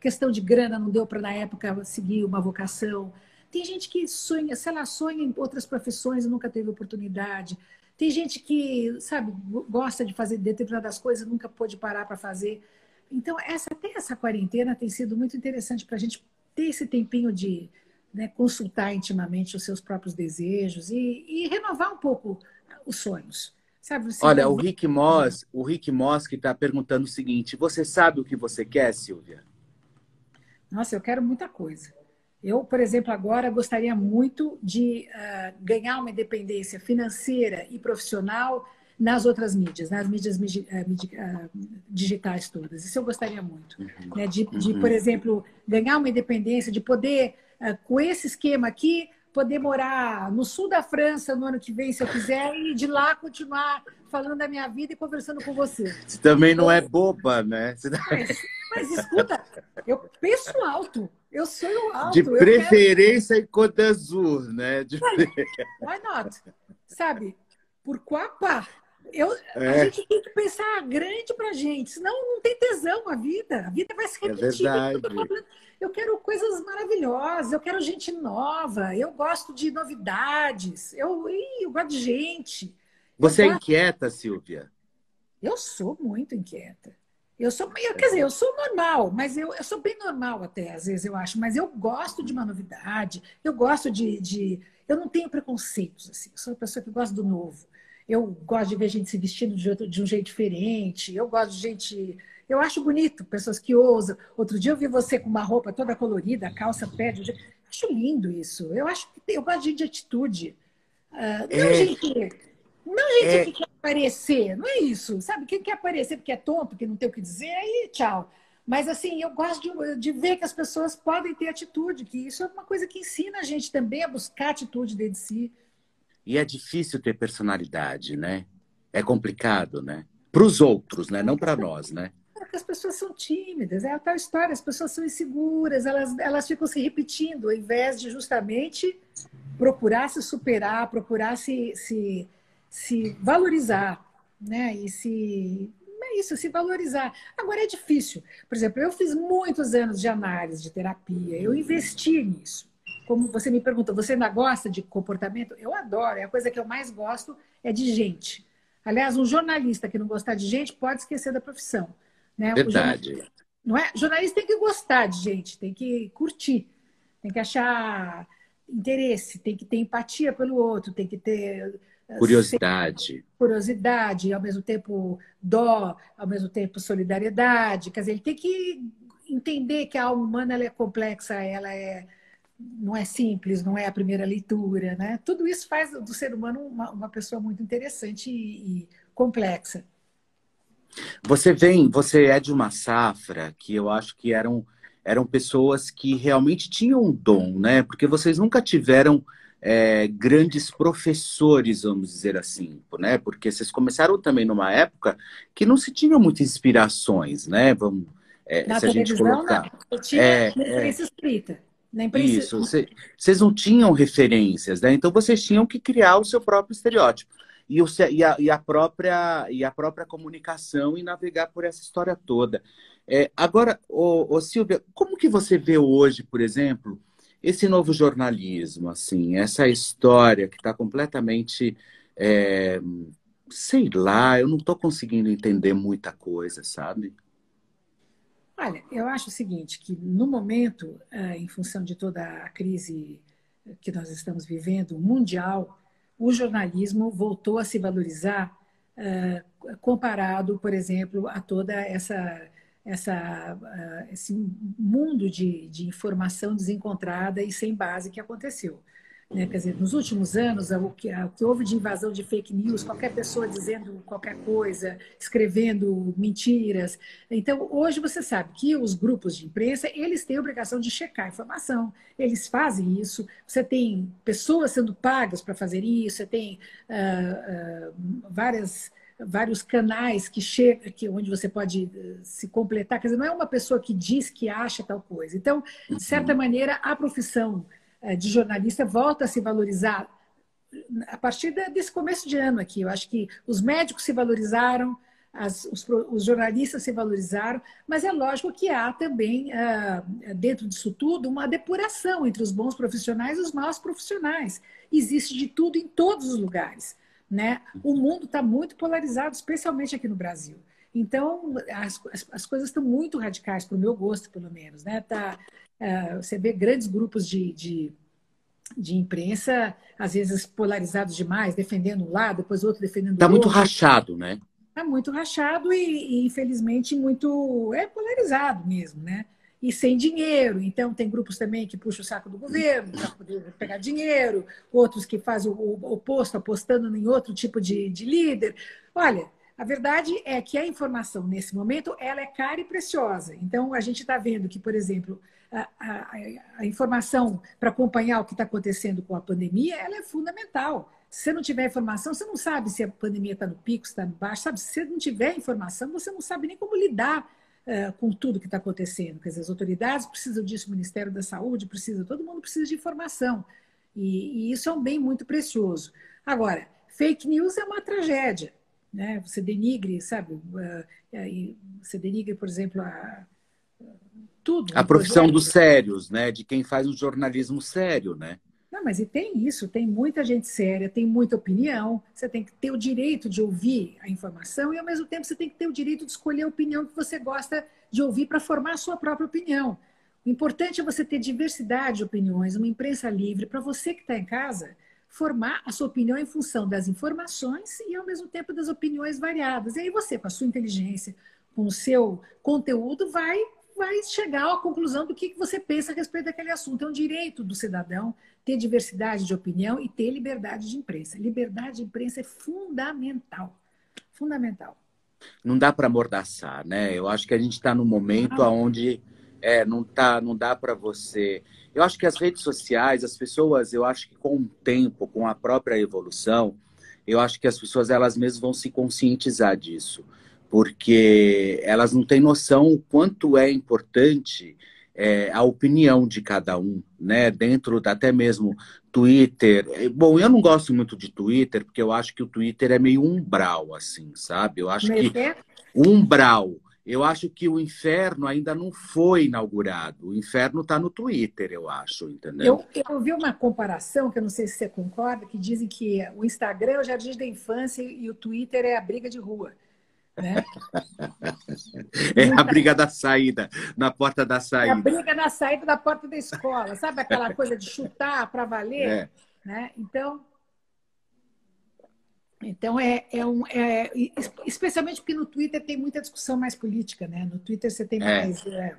questão de grana não deu para na época seguir uma vocação. Tem gente que sonha, sei lá, sonha em outras profissões e nunca teve oportunidade. Tem gente que, sabe, gosta de fazer determinadas coisas e nunca pôde parar para fazer. Então, essa, até essa quarentena tem sido muito interessante para a gente ter esse tempinho de né, consultar intimamente os seus próprios desejos e, e renovar um pouco os sonhos. Sabe, Olha, o Rick Moss, o Rick Moss que está perguntando o seguinte: você sabe o que você quer, Silvia? Nossa, eu quero muita coisa. Eu, por exemplo, agora gostaria muito de uh, ganhar uma independência financeira e profissional nas outras mídias, nas mídias uh, digitais todas. Isso eu gostaria muito. Uhum. Né? De, de uhum. por exemplo, ganhar uma independência, de poder, uh, com esse esquema aqui, poder morar no sul da França no ano que vem, se eu quiser, e de lá continuar falando da minha vida e conversando com você. Você também não é boba, né? Mas, mas escuta, eu penso alto. Eu sou alto. De preferência quero... em Côte d'Azur, né? De... Why not? Sabe? Por quapa. Eu, é. A gente tem que pensar grande pra gente, senão não tem tesão a vida. A vida vai se repetir. É verdade. Eu quero coisas maravilhosas, eu quero gente nova, eu gosto de novidades, eu, eu gosto de gente. Você é inquieta, Silvia? Eu sou muito inquieta. Eu sou, eu, quer dizer, eu sou normal, mas eu, eu sou bem normal até, às vezes eu acho, mas eu gosto de uma novidade, eu gosto de. de eu não tenho preconceitos, assim, eu sou uma pessoa que gosta do novo. Eu gosto de ver gente se vestindo de, outro, de um jeito diferente, eu gosto de gente. Eu acho bonito, pessoas que ousam. Outro dia eu vi você com uma roupa toda colorida, calça pé. De... Acho lindo isso. Eu acho que eu gosto de atitude. Uh, não é. gente não, gente é... que quer aparecer, não é isso. Sabe, quem quer aparecer porque é tonto, que não tem o que dizer, aí tchau. Mas assim, eu gosto de, de, ver que as pessoas podem ter atitude, que isso é uma coisa que ensina a gente também a buscar atitude dentro de si. E é difícil ter personalidade, né? É complicado, né? Para os outros, né? Não para nós, né? Porque as pessoas são tímidas, é a tal história, as pessoas são inseguras, elas, elas ficam se repetindo, ao invés de justamente procurar se superar, procurar se, se se valorizar, né? E se é isso, se valorizar. Agora é difícil. Por exemplo, eu fiz muitos anos de análise, de terapia, eu investi nisso. Como você me perguntou, você ainda gosta de comportamento? Eu adoro, é a coisa que eu mais gosto é de gente. Aliás, um jornalista que não gostar de gente pode esquecer da profissão. Né? Verdade. Não é? Jornalista tem que gostar de gente, tem que curtir, tem que achar interesse, tem que ter empatia pelo outro, tem que ter curiosidade, curiosidade, ao mesmo tempo dó, ao mesmo tempo solidariedade. Quer dizer, ele tem que entender que a alma humana ela é complexa, ela é não é simples, não é a primeira leitura, né? Tudo isso faz do ser humano uma, uma pessoa muito interessante e, e complexa. Você vem, você é de uma safra que eu acho que eram eram pessoas que realmente tinham um dom, né? Porque vocês nunca tiveram é, grandes professores, vamos dizer assim, né? Porque vocês começaram também numa época que não se tinham muitas inspirações, né? Vamos, é, Na se a gente colocar. Não. tinha é, imprensa é, escrita. Imprensa... Isso, vocês não tinham referências, né? Então vocês tinham que criar o seu próprio estereótipo. E, o, e, a, e, a, própria, e a própria comunicação e navegar por essa história toda. É, agora, ô, ô, Silvia, como que você vê hoje, por exemplo, esse novo jornalismo, assim, essa história que está completamente, é, sei lá, eu não estou conseguindo entender muita coisa, sabe? Olha, eu acho o seguinte, que no momento, é, em função de toda a crise que nós estamos vivendo, mundial, o jornalismo voltou a se valorizar é, comparado, por exemplo, a toda essa essa, uh, esse mundo de, de informação desencontrada e sem base que aconteceu. Né? Quer dizer, nos últimos anos, o que, o que houve de invasão de fake news, qualquer pessoa dizendo qualquer coisa, escrevendo mentiras. Então, hoje você sabe que os grupos de imprensa, eles têm a obrigação de checar a informação, eles fazem isso. Você tem pessoas sendo pagas para fazer isso, você tem uh, uh, várias vários canais que chega, que onde você pode eh, se completar. Quer dizer, não é uma pessoa que diz que acha tal coisa. Então, de certa uhum. maneira, a profissão eh, de jornalista volta a se valorizar a partir desse começo de ano aqui. Eu acho que os médicos se valorizaram, as, os, os, jornalistas se valorizaram, mas é lógico que há também, uh, dentro disso tudo, uma depuração entre os bons profissionais e os maus profissionais. Existe de tudo em todos os lugares. Né? O mundo está muito polarizado, especialmente aqui no Brasil. Então, as, as, as coisas estão muito radicais, para o meu gosto, pelo menos. Né? Tá, uh, você vê grandes grupos de, de, de, imprensa, às vezes polarizados demais, defendendo um lado, depois outro defendendo Está muito rachado, né? Está muito rachado e, e, infelizmente, muito... É polarizado mesmo, né? E sem dinheiro. Então, tem grupos também que puxam o saco do governo para poder pegar dinheiro, outros que fazem o oposto, apostando em outro tipo de, de líder. Olha, a verdade é que a informação, nesse momento, ela é cara e preciosa. Então, a gente está vendo que, por exemplo, a, a, a informação para acompanhar o que está acontecendo com a pandemia, ela é fundamental. Se você não tiver informação, você não sabe se a pandemia está no pico, está baixo, sabe? Se você não tiver informação, você não sabe nem como lidar uh, com tudo que está acontecendo. Quer dizer, as autoridades precisam disso, o Ministério da Saúde precisa, todo mundo precisa de informação. E, e isso é um bem muito precioso. Agora, fake news é uma tragédia. Né? Você denigre, sabe? Uh, você denigre, por exemplo, a, tudo. A profissão dos sérios, né? De quem faz um jornalismo sério, né? Mas e tem isso, tem muita gente séria, tem muita opinião. Você tem que ter o direito de ouvir a informação e, ao mesmo tempo, você tem que ter o direito de escolher a opinião que você gosta de ouvir para formar a sua própria opinião. O importante é você ter diversidade de opiniões, uma imprensa livre, para você que está em casa formar a sua opinião em função das informações e, ao mesmo tempo, das opiniões variadas. E aí você, com a sua inteligência, com o seu conteúdo, vai vai chegar à conclusão do que você pensa a respeito daquele assunto. É um direito do cidadão ter diversidade de opinião e ter liberdade de imprensa. Liberdade de imprensa é fundamental. Fundamental. Não dá para amordaçar, né? Eu acho que a gente está num momento ah. onde é, não, tá, não dá para você. Eu acho que as redes sociais, as pessoas, eu acho que com o tempo, com a própria evolução, eu acho que as pessoas elas mesmas vão se conscientizar disso porque elas não têm noção o quanto é importante é, a opinião de cada um, né? Dentro da, até mesmo Twitter. Bom, eu não gosto muito de Twitter, porque eu acho que o Twitter é meio umbral, assim, sabe? Eu acho que é? umbral. Eu acho que o inferno ainda não foi inaugurado. O inferno está no Twitter, eu acho, entendeu? Eu, eu vi uma comparação, que eu não sei se você concorda, que dizem que o Instagram é o jardim da infância e o Twitter é a briga de rua. Né? É a briga da saída, na porta da saída. É a briga na saída da porta da escola, sabe aquela coisa de chutar para valer? É. Né? Então, então é, é, um, é especialmente porque no Twitter tem muita discussão mais política, né? No Twitter você tem é. mais é,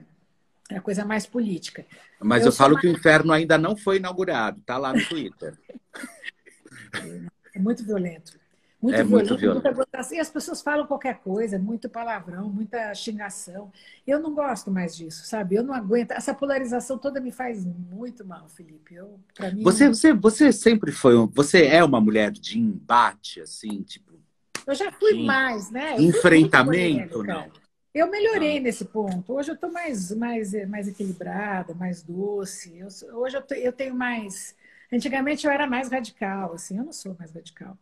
é a coisa mais política. Mas eu, eu falo mais... que o inferno ainda não foi inaugurado, tá lá no Twitter. É muito violento. Muito é violento, muito violento. Muita E as pessoas falam qualquer coisa, muito palavrão, muita xingação. Eu não gosto mais disso, sabe? Eu não aguento. Essa polarização toda me faz muito mal, Felipe. Eu, mim, você, você, você sempre foi. Você é uma mulher de embate, assim, tipo. Eu já fui mais, né? Eu enfrentamento, não. Eu melhorei não. nesse ponto. Hoje eu estou mais, mais, mais equilibrada, mais doce. Eu, hoje eu, eu tenho mais. Antigamente eu era mais radical, assim. Eu não sou mais radical.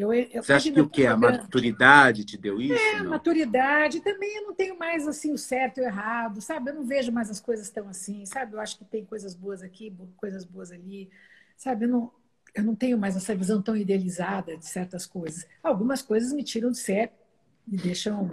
Eu, eu Você acha que o que? A maturidade te deu isso? É, não? maturidade. Também eu não tenho mais assim o certo e o errado, sabe? Eu não vejo mais as coisas tão assim, sabe? Eu acho que tem coisas boas aqui, coisas boas ali, sabe? Eu não, eu não tenho mais essa visão tão idealizada de certas coisas. Algumas coisas me tiram de sério, me deixam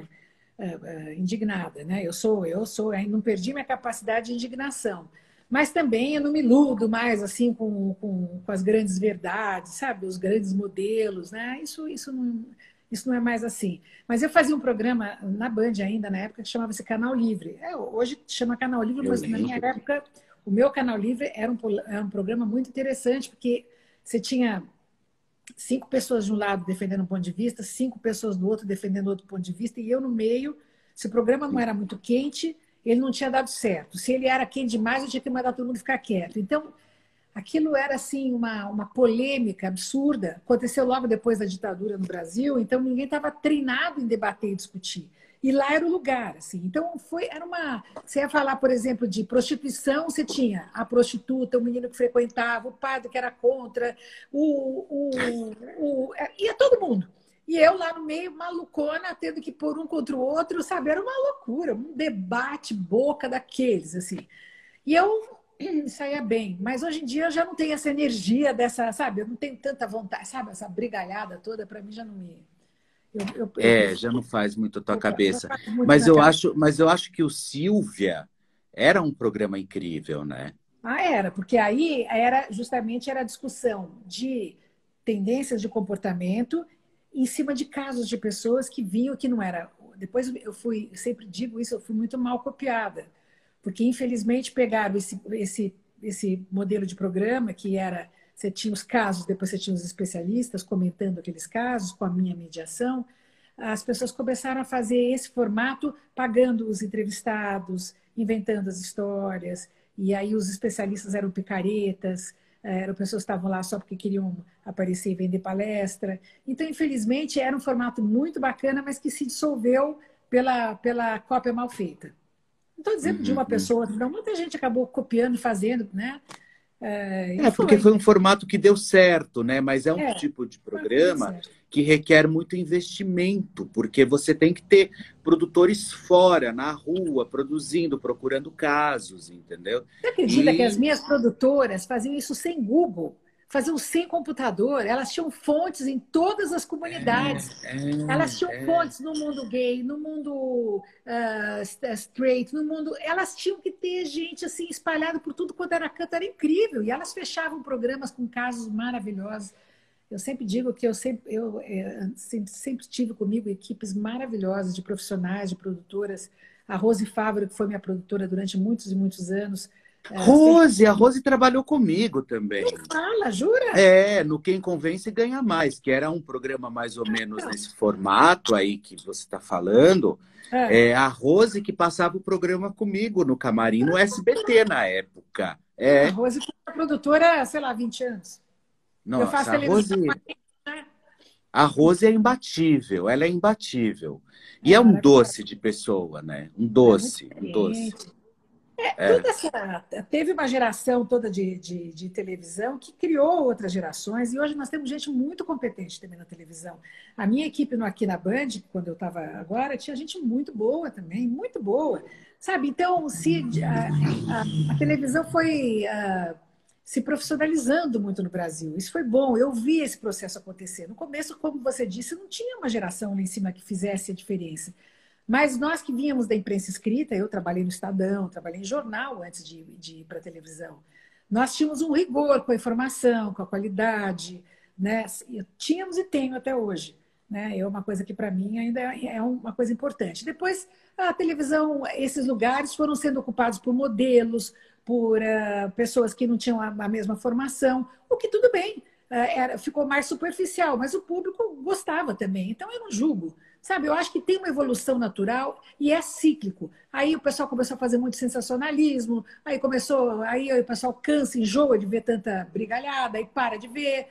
é, é, indignada, né? Eu sou, eu sou, ainda não perdi minha capacidade de indignação. Mas também eu não me iludo mais assim com, com, com as grandes verdades, sabe? Os grandes modelos, né? Isso, isso, não, isso não é mais assim. Mas eu fazia um programa na Band ainda, na época, que chamava-se Canal Livre. É, hoje chama Canal Livre, eu mas lembro. na minha época, o meu Canal Livre era um, era um programa muito interessante, porque você tinha cinco pessoas de um lado defendendo um ponto de vista, cinco pessoas do outro defendendo outro ponto de vista, e eu no meio. Se o programa não era muito quente, ele não tinha dado certo. Se ele era quente demais, eu tinha que mandar todo mundo ficar quieto. Então, aquilo era assim uma, uma polêmica absurda. Aconteceu logo depois da ditadura no Brasil, então ninguém estava treinado em debater e discutir. E lá era o lugar, assim. Então foi, era uma. Você ia falar, por exemplo, de prostituição, você tinha a prostituta, o menino que frequentava, o padre que era contra, o, o, o ia todo mundo. E eu lá no meio, malucona, tendo que pôr um contra o outro, sabe? Era uma loucura, um debate boca daqueles, assim. E eu saía bem, mas hoje em dia eu já não tenho essa energia dessa, sabe? Eu não tenho tanta vontade, sabe? Essa brigalhada toda, para mim já não me. Eu, eu, é, eu... já não faz muito a tua cabeça. Mas eu, acho, mas eu acho que o Silvia era um programa incrível, né? Ah, era, porque aí era justamente era a discussão de tendências de comportamento em cima de casos de pessoas que vinham que não era. Depois eu fui, sempre digo isso, eu fui muito mal copiada, porque infelizmente pegaram esse, esse, esse modelo de programa que era você tinha os casos, depois você tinha os especialistas comentando aqueles casos com a minha mediação. As pessoas começaram a fazer esse formato pagando os entrevistados, inventando as histórias, e aí os especialistas eram picaretas, eram pessoas que estavam lá só porque queriam aparecer e vender palestra. Então, infelizmente, era um formato muito bacana, mas que se dissolveu pela, pela cópia mal feita. Não estou dizendo uhum, de uma uhum. pessoa, não, muita gente acabou copiando e fazendo, né? É, é porque foi um formato que deu certo, né? Mas é um é, tipo de programa que requer muito investimento, porque você tem que ter produtores fora, na rua, produzindo, procurando casos, entendeu? Você acredita e... que as minhas produtoras faziam isso sem Google? faziam sem computador, elas tinham fontes em todas as comunidades. É, é, elas tinham é. fontes no mundo gay, no mundo uh, straight, no mundo. Elas tinham que ter gente assim espalhada por tudo quanto era canto, era incrível. E elas fechavam programas com casos maravilhosos. Eu sempre digo que eu sempre, eu, é, sempre, sempre tive comigo equipes maravilhosas de profissionais, de produtoras. A Rose Fávaro, que foi minha produtora durante muitos e muitos anos, é, Rose, a Rose trabalhou comigo também. fala, jura? É, no Quem Convence Ganha Mais, que era um programa mais ou menos nesse formato aí que você está falando. É. é. a Rose que passava o programa comigo no camarim no SBT na época. É. A Rose foi produtora, sei lá, 20 anos. Nossa, Eu faço a Rose... Né? A Rose é imbatível, ela é imbatível. E é, é um doce de pessoa, né? Um doce, é um doce. É, toda essa, teve uma geração toda de, de, de, televisão que criou outras gerações e hoje nós temos gente muito competente também na televisão. A minha equipe no, aqui na Band, quando eu estava agora, tinha gente muito boa também, muito boa. Sabe? Então, se a, a, a televisão foi. Uh, se profissionalizando muito no Brasil. Isso foi bom, eu vi esse processo acontecer. No começo, como você disse, não tinha uma geração lá em cima que fizesse a diferença. Mas nós que vínhamos da imprensa escrita, eu trabalhei no Estadão, trabalhei em jornal antes de, de ir para a televisão, nós tínhamos um rigor com a informação, com a qualidade, né? Tínhamos e tenho até hoje. Né? É uma coisa que para mim ainda é, é uma coisa importante. Depois, a televisão, esses lugares foram sendo ocupados por modelos, por uh, pessoas que não tinham a, a, mesma formação, o que tudo bem, uh, era, ficou mais superficial, mas o público gostava também. Então eu não julgo. Sabe, eu acho que tem uma evolução natural e é cíclico. Aí o pessoal começou a fazer muito sensacionalismo, aí começou, aí o pessoal cansa, enjoa de ver tanta brigalhada, aí para de ver.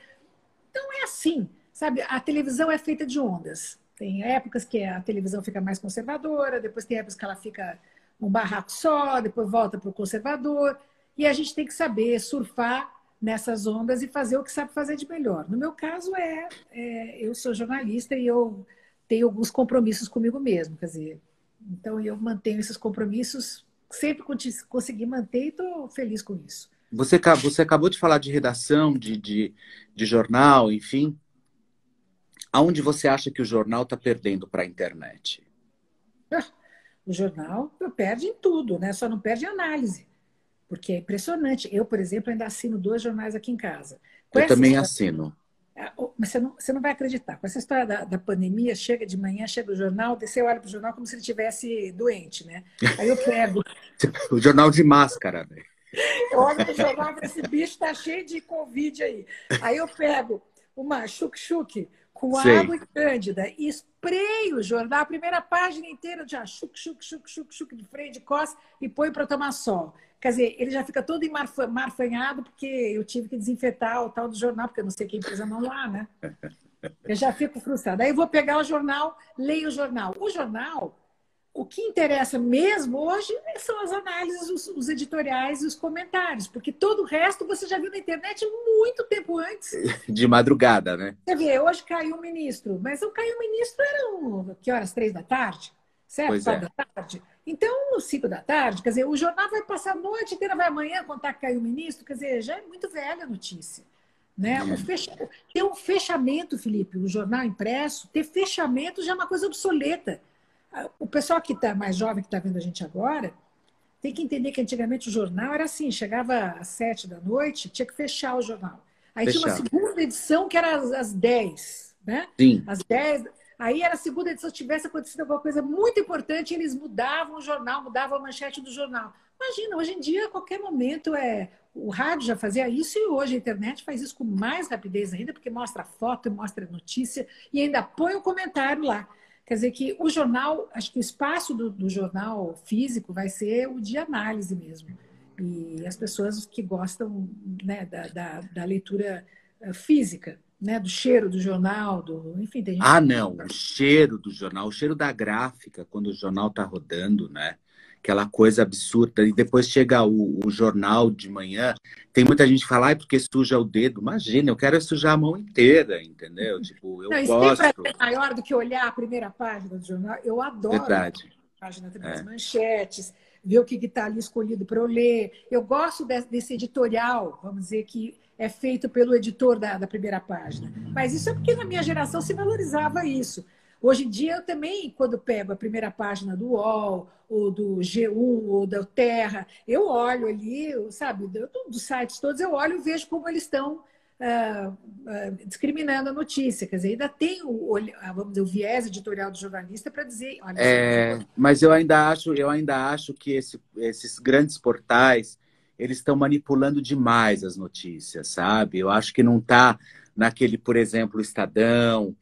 Então é assim, sabe? A televisão é feita de ondas. Tem épocas que a televisão fica mais conservadora, depois tem épocas que ela fica um barraco só, depois volta para o conservador. E a gente tem que saber surfar nessas ondas e fazer o que sabe fazer de melhor. No meu caso, é, é eu sou jornalista e eu tenho alguns compromissos comigo mesmo. Quer dizer, então eu mantenho esses compromissos, sempre consegui manter e estou feliz com isso. Você, você acabou de falar de redação, de, de, de jornal, enfim. Aonde você acha que o jornal está perdendo para a internet? O jornal perde em tudo, né? Só não perde em análise. Porque é impressionante. Eu, por exemplo, ainda assino dois jornais aqui em casa. Com eu também história... assino. É, mas você não, você não vai acreditar. Com essa história da, da pandemia, chega de manhã, chega o jornal, você olha para o jornal como se ele estivesse doente, né? Aí eu pego. o jornal de máscara, né? Eu olho para o jornal e esse bicho está cheio de Covid aí. Aí eu pego uma chuk-chuk com Sei. água e cândida e espreio o jornal, a primeira página inteira de chuk, chuk, chuk, chuk, chuk, de freio de costa e põe para tomar sol. Quer dizer, ele já fica todo marfanhado porque eu tive que desinfetar o tal do jornal, porque eu não sei quem pôs a mão lá, né? Eu já fico frustrada. Aí eu vou pegar o jornal, leio o jornal. O jornal, o que interessa mesmo hoje são as análises, os, os, editoriais e os comentários, porque todo o resto você já viu na internet muito tempo antes. De madrugada, né? Você vê, hoje caiu o ministro, mas o caiu o ministro era que horas? Três da tarde? Certo? Pois é. da tarde? Então, cinco da tarde, quer dizer, o jornal vai passar a noite inteira, vai amanhã contar que caiu o ministro, quer dizer, já é muito velha a notícia. Né? Um fecha... Ter um fechamento, Felipe, o jornal impresso, ter fechamento já é uma coisa obsoleta. O pessoal que está mais jovem, que está vendo a gente agora, tem que entender que antigamente o jornal era assim, chegava às sete da noite, tinha que fechar o jornal. Aí Fechar. tinha uma segunda edição que era às, às dez, né? Sim. Às dez, Aí era a segunda edição, se tivesse acontecido alguma coisa muito importante, eles mudavam o jornal, mudavam a manchete do jornal. Imagina, hoje em dia, a qualquer momento, é o rádio já fazia isso e hoje a internet faz isso com mais rapidez ainda, porque mostra foto, mostra notícia e ainda põe o um comentário lá. Quer dizer que o jornal, acho que o espaço do, do jornal físico vai ser o de análise mesmo. E as pessoas que gostam né, da, da, da leitura eh, física né, do cheiro do jornal, do, enfim, Ah, não, o cheiro do jornal, o cheiro da gráfica quando o jornal está rodando, né? Aquela coisa absurda. E depois chega o, o, jornal de manhã. Tem muita gente que fala, ah, porque suja o dedo. Imagina, eu quero sujar a mão inteira, entendeu? Tipo, eu não, gosto. Isso tem maior do que olhar a primeira página do jornal. Eu adoro Verdade. a página das é. manchetes, ver o que está ali escolhido para eu ler. Eu gosto desse, desse editorial, vamos dizer, que é feito pelo editor da, da primeira página. Mas isso é porque na minha geração se valorizava isso. Hoje em dia, eu também, quando pego a primeira página do UOL, ou do G1, ou da Terra, eu olho ali, sabe, dos sites todos, eu olho e vejo como eles estão uh, uh, discriminando a notícia. Quer dizer, ainda tem o, vamos dizer, o viés editorial do jornalista para dizer. Olha, é, mas eu ainda acho, eu ainda acho que esse, esses grandes portais eles estão manipulando demais as notícias, sabe? Eu acho que não está naquele, por exemplo, Estadão,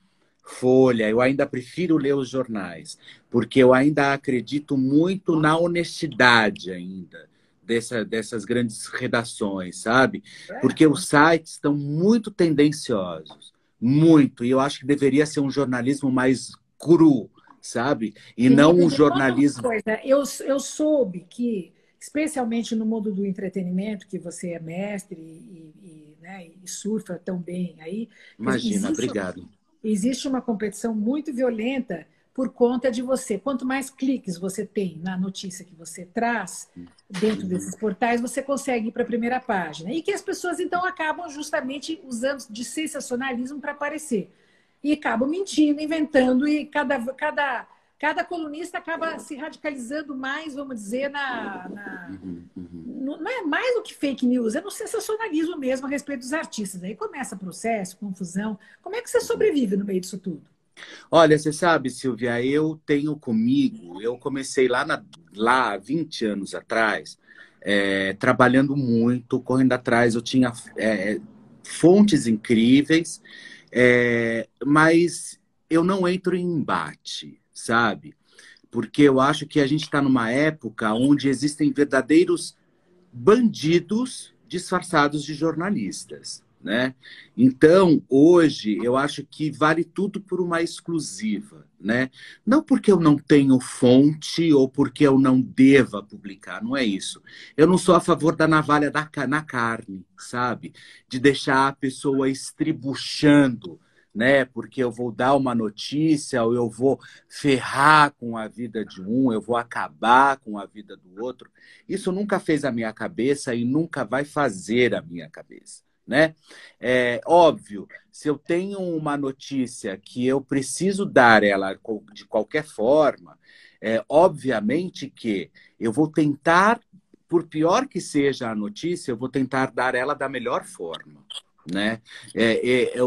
Folha. Eu ainda prefiro ler os jornais, porque eu ainda acredito muito na honestidade ainda dessa, dessas grandes redações, sabe? Porque os sites estão muito tendenciosos, muito. E eu acho que deveria ser um jornalismo mais cru, sabe? E Sim, não um jornalismo. Coisa. Eu, eu soube que especialmente no mundo do entretenimento, que você é mestre e, e, né, e surfa tão bem aí. Imagina, existe, obrigado. Existe uma competição muito violenta por conta de você. Quanto mais cliques você tem na notícia que você traz dentro desses portais, você consegue ir para a primeira página. E que as pessoas, então, acabam justamente usando de sensacionalismo para aparecer. E acabam mentindo, inventando, e cada, cada, cada colunista acaba se radicalizando mais, vamos dizer, na, na não é mais do que fake news, é no sensacionalismo mesmo a respeito dos artistas. Aí começa processo, confusão. Como é que você sobrevive no meio disso tudo? Olha, você sabe, Silvia, eu tenho comigo, eu comecei lá, na, lá 20 anos atrás, é, trabalhando muito, correndo atrás, eu tinha é, fontes incríveis, é, mas eu não entro em embate, sabe? Porque eu acho que a gente está numa época onde existem verdadeiros bandidos disfarçados de jornalistas né? Então, hoje, eu acho que vale tudo por uma exclusiva, né? Não porque eu não tenho fonte ou porque eu não deva publicar, não é isso. Eu não sou a favor da navalha da, na carne, sabe? De deixar a pessoa estribuchando, né? Porque eu vou dar uma notícia ou eu vou ferrar com a vida de um, eu vou acabar com a vida do outro. Isso nunca fez a minha cabeça e nunca vai fazer a minha cabeça né? É óbvio, se eu tenho uma notícia que eu preciso dar ela de qualquer forma, é obviamente que eu vou tentar, por pior que seja a notícia, eu vou tentar dar ela da melhor forma. Né? É, é, é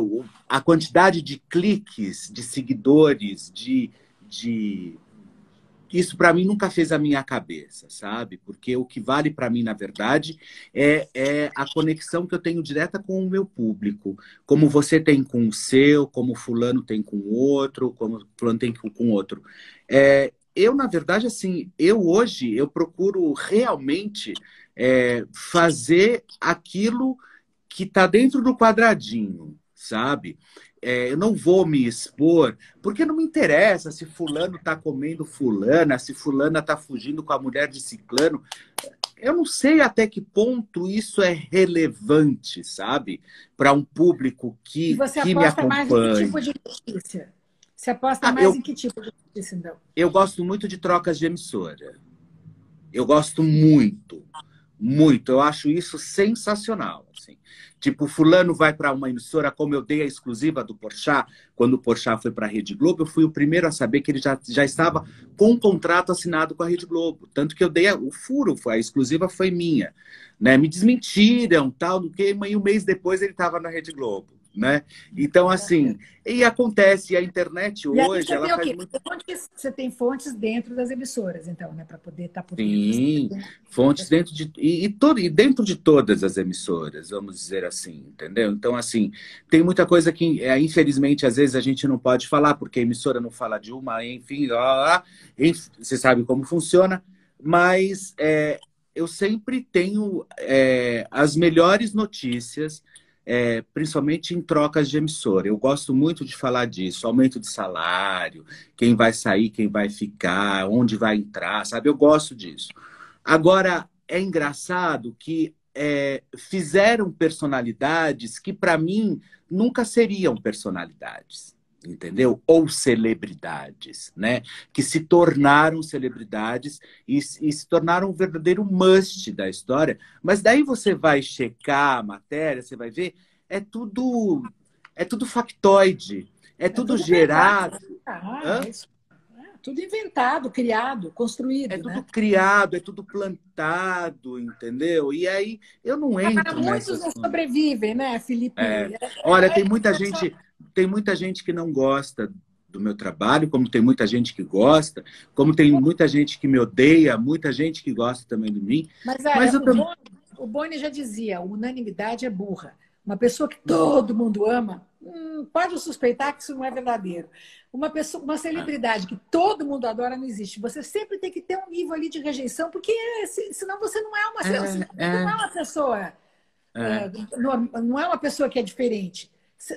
a quantidade de cliques, de seguidores, de, de isso para mim nunca fez a minha cabeça, sabe? Porque o que vale para mim, na verdade, é, é a conexão que eu tenho direta com o meu público. Como você tem com o seu, como fulano tem com o outro, como fulano tem com o outro. É, eu, na verdade, assim, eu hoje, eu procuro realmente é, fazer aquilo que está dentro do quadradinho, sabe? é, eu não vou me expor, porque não me interessa se fulano está comendo fulana, se fulana está fugindo com a mulher de ciclano. Eu não sei até que ponto isso é relevante, sabe? Para um público que, você que me acompanha. mais em que tipo de notícia? Você aposta ah, mais eu, em que tipo de notícia, então? Eu gosto muito de trocas de emissora. Eu gosto muito, muito. Eu acho isso sensacional. Assim. Tipo, fulano vai para uma emissora, como eu dei a exclusiva do Porchat, quando o Porchat foi para a Rede Globo, eu fui o primeiro a saber que ele já, já estava com um contrato assinado com a Rede Globo. Tanto que eu dei a, o furo, a exclusiva foi minha. Né? Me desmentiram, tal, do que, e um mês depois ele estava na Rede Globo né? Então, assim, e acontece, a internet hoje, ela faz muito... Fontes, você tem fontes dentro das emissoras, então, né? Para poder estar tá por Sim, fontes dentro de... E, e, todo, e dentro de todas as emissoras, vamos dizer assim, entendeu? Então, assim, tem muita coisa que, é, infelizmente, às vezes a gente não pode falar, porque a emissora não fala de uma, enfim, ó, enfim você sabe como funciona, mas é, eu sempre tenho é, as melhores notícias é, principalmente em trocas de emissora. Eu gosto muito de falar disso, aumento de salário, quem vai sair, quem vai ficar, onde vai entrar, sabe? Eu gosto disso. Agora, é engraçado que é, fizeram personalidades que, para mim, nunca seriam personalidades entendeu? Ou celebridades, né? Que se tornaram celebridades e, e, se tornaram um verdadeiro must da história. Mas daí você vai checar a matéria, você vai ver, é tudo é tudo factoide, é, é tudo, tudo, gerado. Ah, é tudo inventado, criado, construído. É tudo né? criado, é tudo plantado, entendeu? E aí eu não entro. Ah, muitos não sobrevivem, né, Felipe? É. Olha, tem muita gente tem muita gente que não gosta do meu trabalho, como tem muita gente que gosta, como tem muita gente que me odeia, muita gente que gosta também de mim. Mas, olha, Mas o, Boni, o Boni já dizia, unanimidade é burra. Uma pessoa que todo mundo ama, hum, pode suspeitar que isso não é verdadeiro. Uma pessoa, uma celebridade que todo mundo adora não existe. Você sempre tem que ter um nível ali de rejeição, porque senão você não é uma, é, é, não é uma pessoa, é. é. não é uma pessoa que é diferente.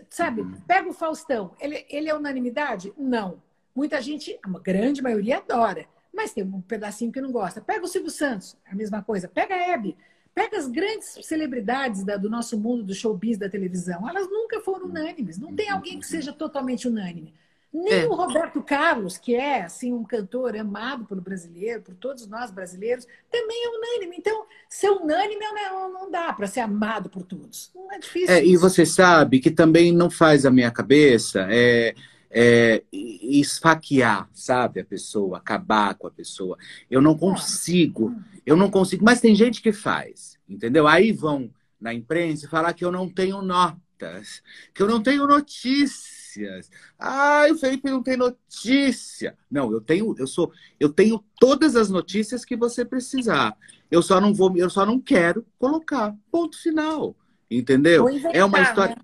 Sabe, uhum. pega o Faustão, ele, ele é unanimidade? Não. Muita gente, a grande maioria adora, mas tem um pedacinho que não gosta. Pega o Silvio Santos, a mesma coisa. Pega a Hebe, pega as grandes celebridades da, do nosso mundo do showbiz da televisão. Elas nunca foram unânimes. Não tem alguém que seja totalmente unânime. Nem é. o Roberto Carlos, que é assim um cantor amado pelo brasileiro, por todos nós brasileiros, também é unânime. Então, ser unânime não, não dá para ser amado por todos. Não é difícil. É, e você sabe que também não faz a minha cabeça é, é, esfaquear, sabe, a pessoa, acabar com a pessoa. Eu não consigo, eu não consigo. Mas tem gente que faz, entendeu? Aí vão na imprensa falar que eu não tenho notas, que eu não tenho notícias notícias. Ah, o Felipe não tem notícia. Não, eu tenho, eu sou, eu tenho todas as notícias que você precisar. Eu só não vou, eu só não quero colocar. Ponto final. Entendeu? Inventar, é uma história. Né?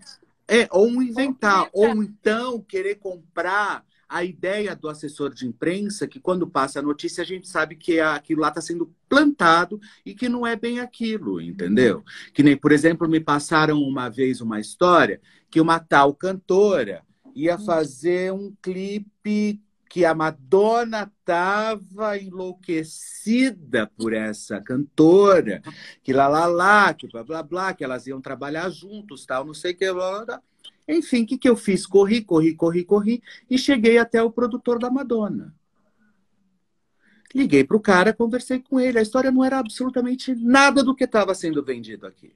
É, ou inventar, ou, inventar. ou então querer comprar a ideia do assessor de imprensa que quando passa a notícia a gente sabe que aquilo lá está sendo plantado e que não é bem aquilo, entendeu? Que nem, por exemplo, me passaram uma vez uma história que uma tal cantora ia hum. fazer um clipe que a Madonna estava enlouquecida por essa cantora, que lá, lá, lá, que blá, blá, blá, que elas iam trabalhar juntos, tal, não sei o que, blá, blá, blá. Enfim, o que, que eu fiz? Corri, corri, corri, corri e cheguei até o produtor da Madonna. Liguei para o cara, conversei com ele. A história não era absolutamente nada do que estava sendo vendido aqui.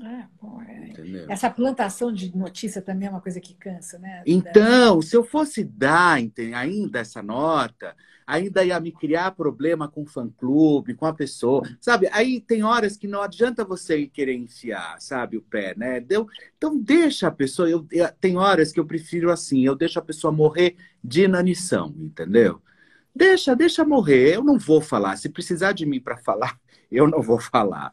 É, bom, é... Essa plantação de notícia também é uma coisa que cansa, né? Então, se eu fosse dar ainda essa nota, ainda ia me criar problema com o fã-clube, com a pessoa, sabe? Aí tem horas que não adianta você querer enfiar, sabe, o pé, né? Deu... Então, deixa a pessoa... Eu... Tem horas que eu prefiro assim, eu deixo a pessoa morrer de inanição, entendeu? Deixa, deixa morrer. Eu não vou falar. Se precisar de mim para falar, eu não vou falar.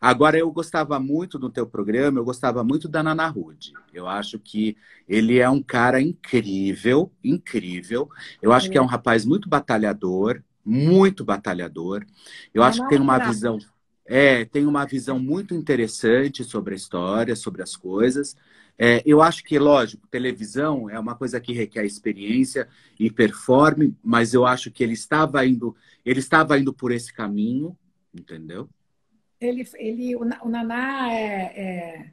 Agora, eu gostava muito do teu programa, eu gostava muito da Nana Rude. Eu acho que ele é um cara incrível, incrível. Eu acho que é um rapaz muito batalhador, muito batalhador. Eu acho que tem uma visão... É, tem uma visão muito interessante sobre a história, sobre as coisas. É, eu acho que, lógico, televisão é uma coisa que requer experiência e performe, mas eu acho que ele estava indo, ele estava indo por esse caminho, entendeu? Ele, ele, o, Naná é, é,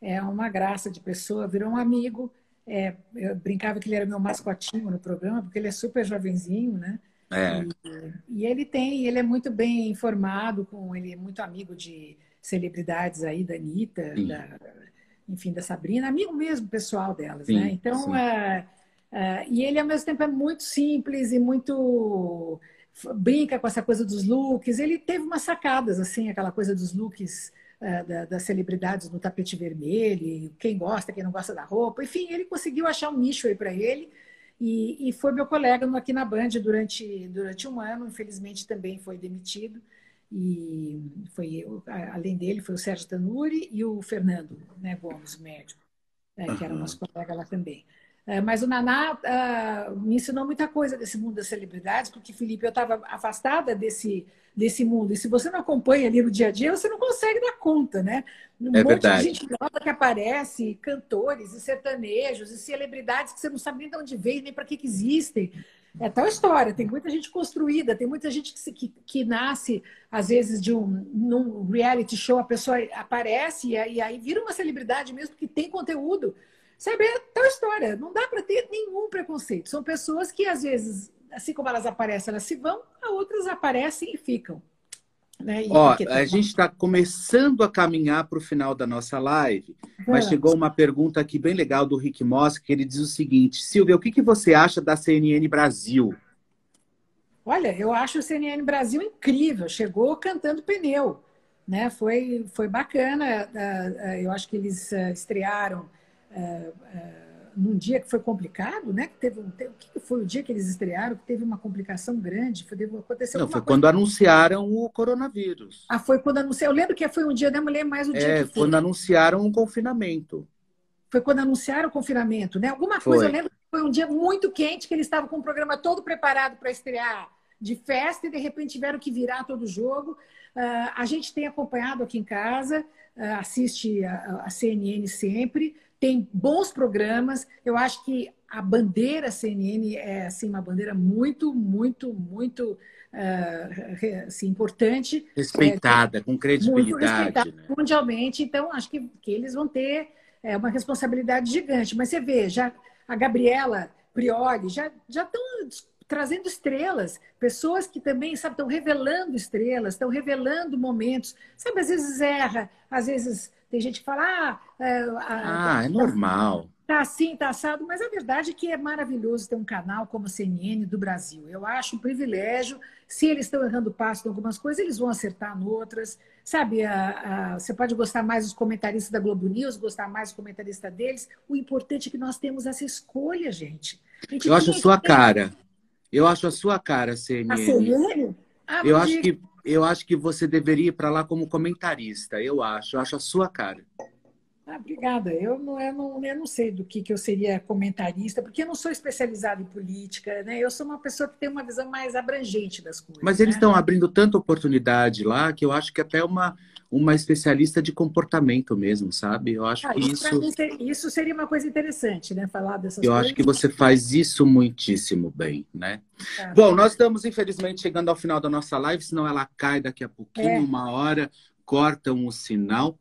é, uma graça de pessoa, virou um amigo. É, eu brincava que ele era meu mascotinho no programa, porque ele é super jovenzinho, né? É. E, e, ele tem, ele é muito bem informado, com ele é muito amigo de celebridades aí, da Anitta, da, enfim, da Sabrina, amigo mesmo pessoal delas, sim, né? Então, é, é, e ele ao mesmo tempo é muito simples e muito brinca com essa coisa dos looks. Ele teve umas sacadas, assim, aquela coisa dos looks uh, da, das celebridades no tapete vermelho, quem gosta, quem não gosta da roupa. Enfim, ele conseguiu achar um nicho aí para ele. E, e, foi meu colega aqui na Band durante, durante um ano. Infelizmente, também foi demitido. E foi além dele, foi o Sérgio Tanuri e o Fernando né, Gomes, médico, né, que era nosso colega lá também. É, mas o Naná uh, me ensinou muita coisa desse mundo das celebridades, porque, Felipe, eu estava afastada desse, desse mundo. E se você não acompanha ali no dia a dia, você não consegue dar conta, né? Um é monte verdade. de gente nova que aparece, cantores e sertanejos e celebridades que você não sabe nem de onde veio, nem para que, que existem. É tal história, tem muita gente construída, tem muita gente que, que, que, nasce, às vezes, de um num reality show, a pessoa aparece e aí, e aí vira uma celebridade mesmo que tem conteúdo. Sabe, é tal história. Não dá para ter nenhum preconceito. São pessoas que, às vezes, assim como elas aparecem, elas se vão, a outras aparecem e ficam. Né? E Ó, a gente está começando a caminhar para o final da nossa live, mas chegou uma pergunta aqui bem legal do Rick Moss, que ele diz o seguinte: Silvia, o que, que você acha da CNN Brasil? Olha, eu acho o CNN Brasil incrível. Chegou cantando pneu, né? Foi, foi bacana. Eh, eh, eu acho que eles eh, estrearam é, é, num dia que foi complicado, né? Que teve um, o que foi o dia que eles estrearam que teve uma complicação grande? Foi, aconteceu Não, foi quando anunciaram o coronavírus. Ah, foi quando anunciaram. Eu lembro que foi um dia, me lembro mais o dia é, que foi. quando anunciaram o confinamento. Foi quando anunciaram o confinamento, né? Alguma coisa, foi. eu lembro que foi um dia muito quente, que eles estavam com o programa todo preparado para estrear de festa e de repente tiveram que virar todo o jogo. Uh, a gente tem acompanhado aqui em casa, uh, assiste a, a CNN sempre tem bons programas. Eu acho que a bandeira CNN é assim, uma bandeira muito, muito, muito uh, assim, importante. Respeitada, é, com credibilidade. Respeitada né? mundialmente. Então, acho que, que eles vão ter é, uma responsabilidade gigante. Mas você vê, já a Gabriela Prioli, já estão trazendo estrelas, pessoas que também sabe estão revelando estrelas, estão revelando momentos. Sabe, às vezes erra, às vezes tem gente que fala, ah, é, ah, é normal. Tá assim, tá assado, mas a verdade é que é maravilhoso ter um canal como a CNN do Brasil. Eu acho um privilégio. Se eles estão errando passo em algumas coisas, eles vão acertar em outras. Sabe, a, a, você pode gostar mais dos comentaristas da Globo News, gostar mais dos comentaristas deles. O importante é que nós temos essa escolha, gente. gente Eu acho a sua cara. Eu acho a sua cara, CNN. A CNN? Ah, eu, acho que, eu acho que você deveria ir para lá como comentarista. Eu acho. Eu acho a sua cara. Ah, obrigada. Eu não, eu, não, eu não sei do que, que eu seria comentarista, porque eu não sou especializada em política, né? Eu sou uma pessoa que tem uma visão mais abrangente das coisas. Mas eles né? estão abrindo tanta oportunidade lá que eu acho que até uma, uma especialista de comportamento mesmo, sabe? Eu acho ah, que isso. Isso, isso seria uma coisa interessante, né? Falar dessas eu coisas. Eu acho que você faz isso muitíssimo bem, né? Tá. Bom, nós estamos, infelizmente, chegando ao final da nossa live, senão ela cai daqui a pouquinho, é. uma hora, cortam o sinal.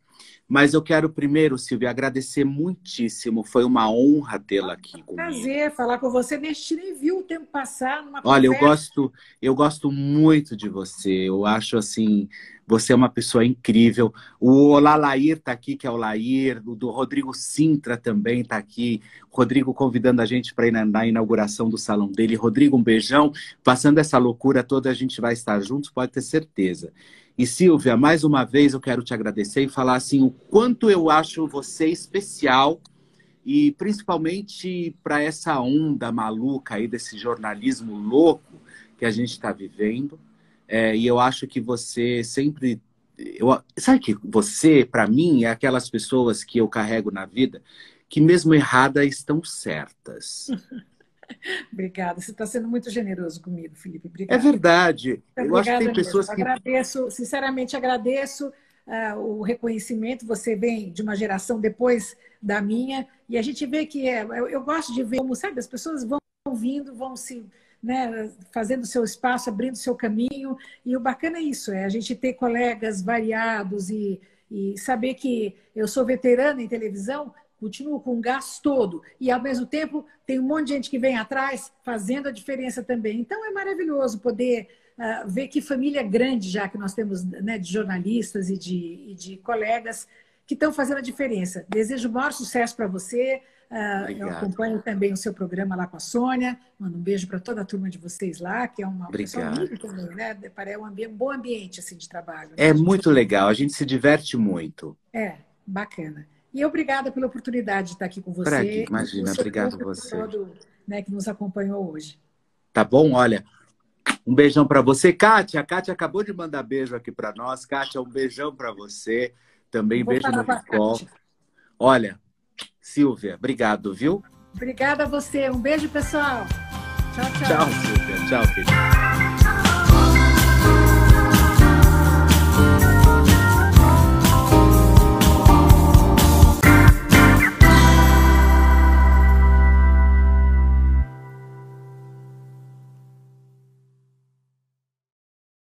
Mas eu quero primeiro, Silvia, agradecer muitíssimo. Foi uma honra tê-la aqui comigo. Prazer falar com você. Neste nem viu o tempo passar. Numa Olha, eu gosto, eu gosto muito de você. Eu acho assim, você é uma pessoa incrível. O Olalair está aqui, que é o Lair. O do Rodrigo Sintra também está aqui. Rodrigo convidando a gente para ir na, na, inauguração do salão dele. Rodrigo, um beijão. Passando essa loucura toda, a gente vai estar juntos, pode ter certeza. E Silvia, mais uma vez eu quero te agradecer e falar assim o quanto eu acho você especial e principalmente para essa onda maluca aí desse jornalismo louco que a gente está vivendo. É, e eu acho que você sempre eu, sabe que você, para mim, é aquelas pessoas que eu carrego na vida que, mesmo erradas, estão certas. Obrigada. Você está sendo muito generoso comigo, Felipe. Obrigada. É verdade. Eu acho que tem pessoas que. Agradeço, sinceramente agradeço uh, o reconhecimento. Você vem de uma geração depois da minha, e a gente vê que é. Eu, eu gosto de ver como, sabe, as pessoas vão vindo, vão se. Né, fazendo seu espaço, abrindo seu caminho. E o bacana é isso, é a gente ter colegas variados e, e saber que eu sou veterana em televisão, continuo com o gás todo. E, ao mesmo tempo, tem um monte de gente que vem atrás fazendo a diferença também. Então, é maravilhoso poder uh, ver que família grande já que nós temos né, de jornalistas e de, e de colegas que estão fazendo a diferença. Desejo o maior sucesso para você. Uh, eu acompanho também o seu programa lá com a Sônia. Mando um beijo para toda a turma de vocês lá, que é uma Obrigado. pessoa também, né? É um, ambiente, um bom ambiente assim, de trabalho. É muito legal, a gente se diverte muito. É, bacana. E obrigada pela oportunidade de estar aqui com você. imagina, obrigado a você. Todo, né, que nos acompanhou hoje. Tá bom? Olha, um beijão para você. Kátia, a Kátia acabou de mandar beijo aqui para nós. Kátia, um beijão para você. Também beijo no Nicol. Olha, Silvia, obrigado, viu? Obrigada a você. Um beijo, pessoal. Tchau, tchau. Tchau, Silvia. Tchau, querida.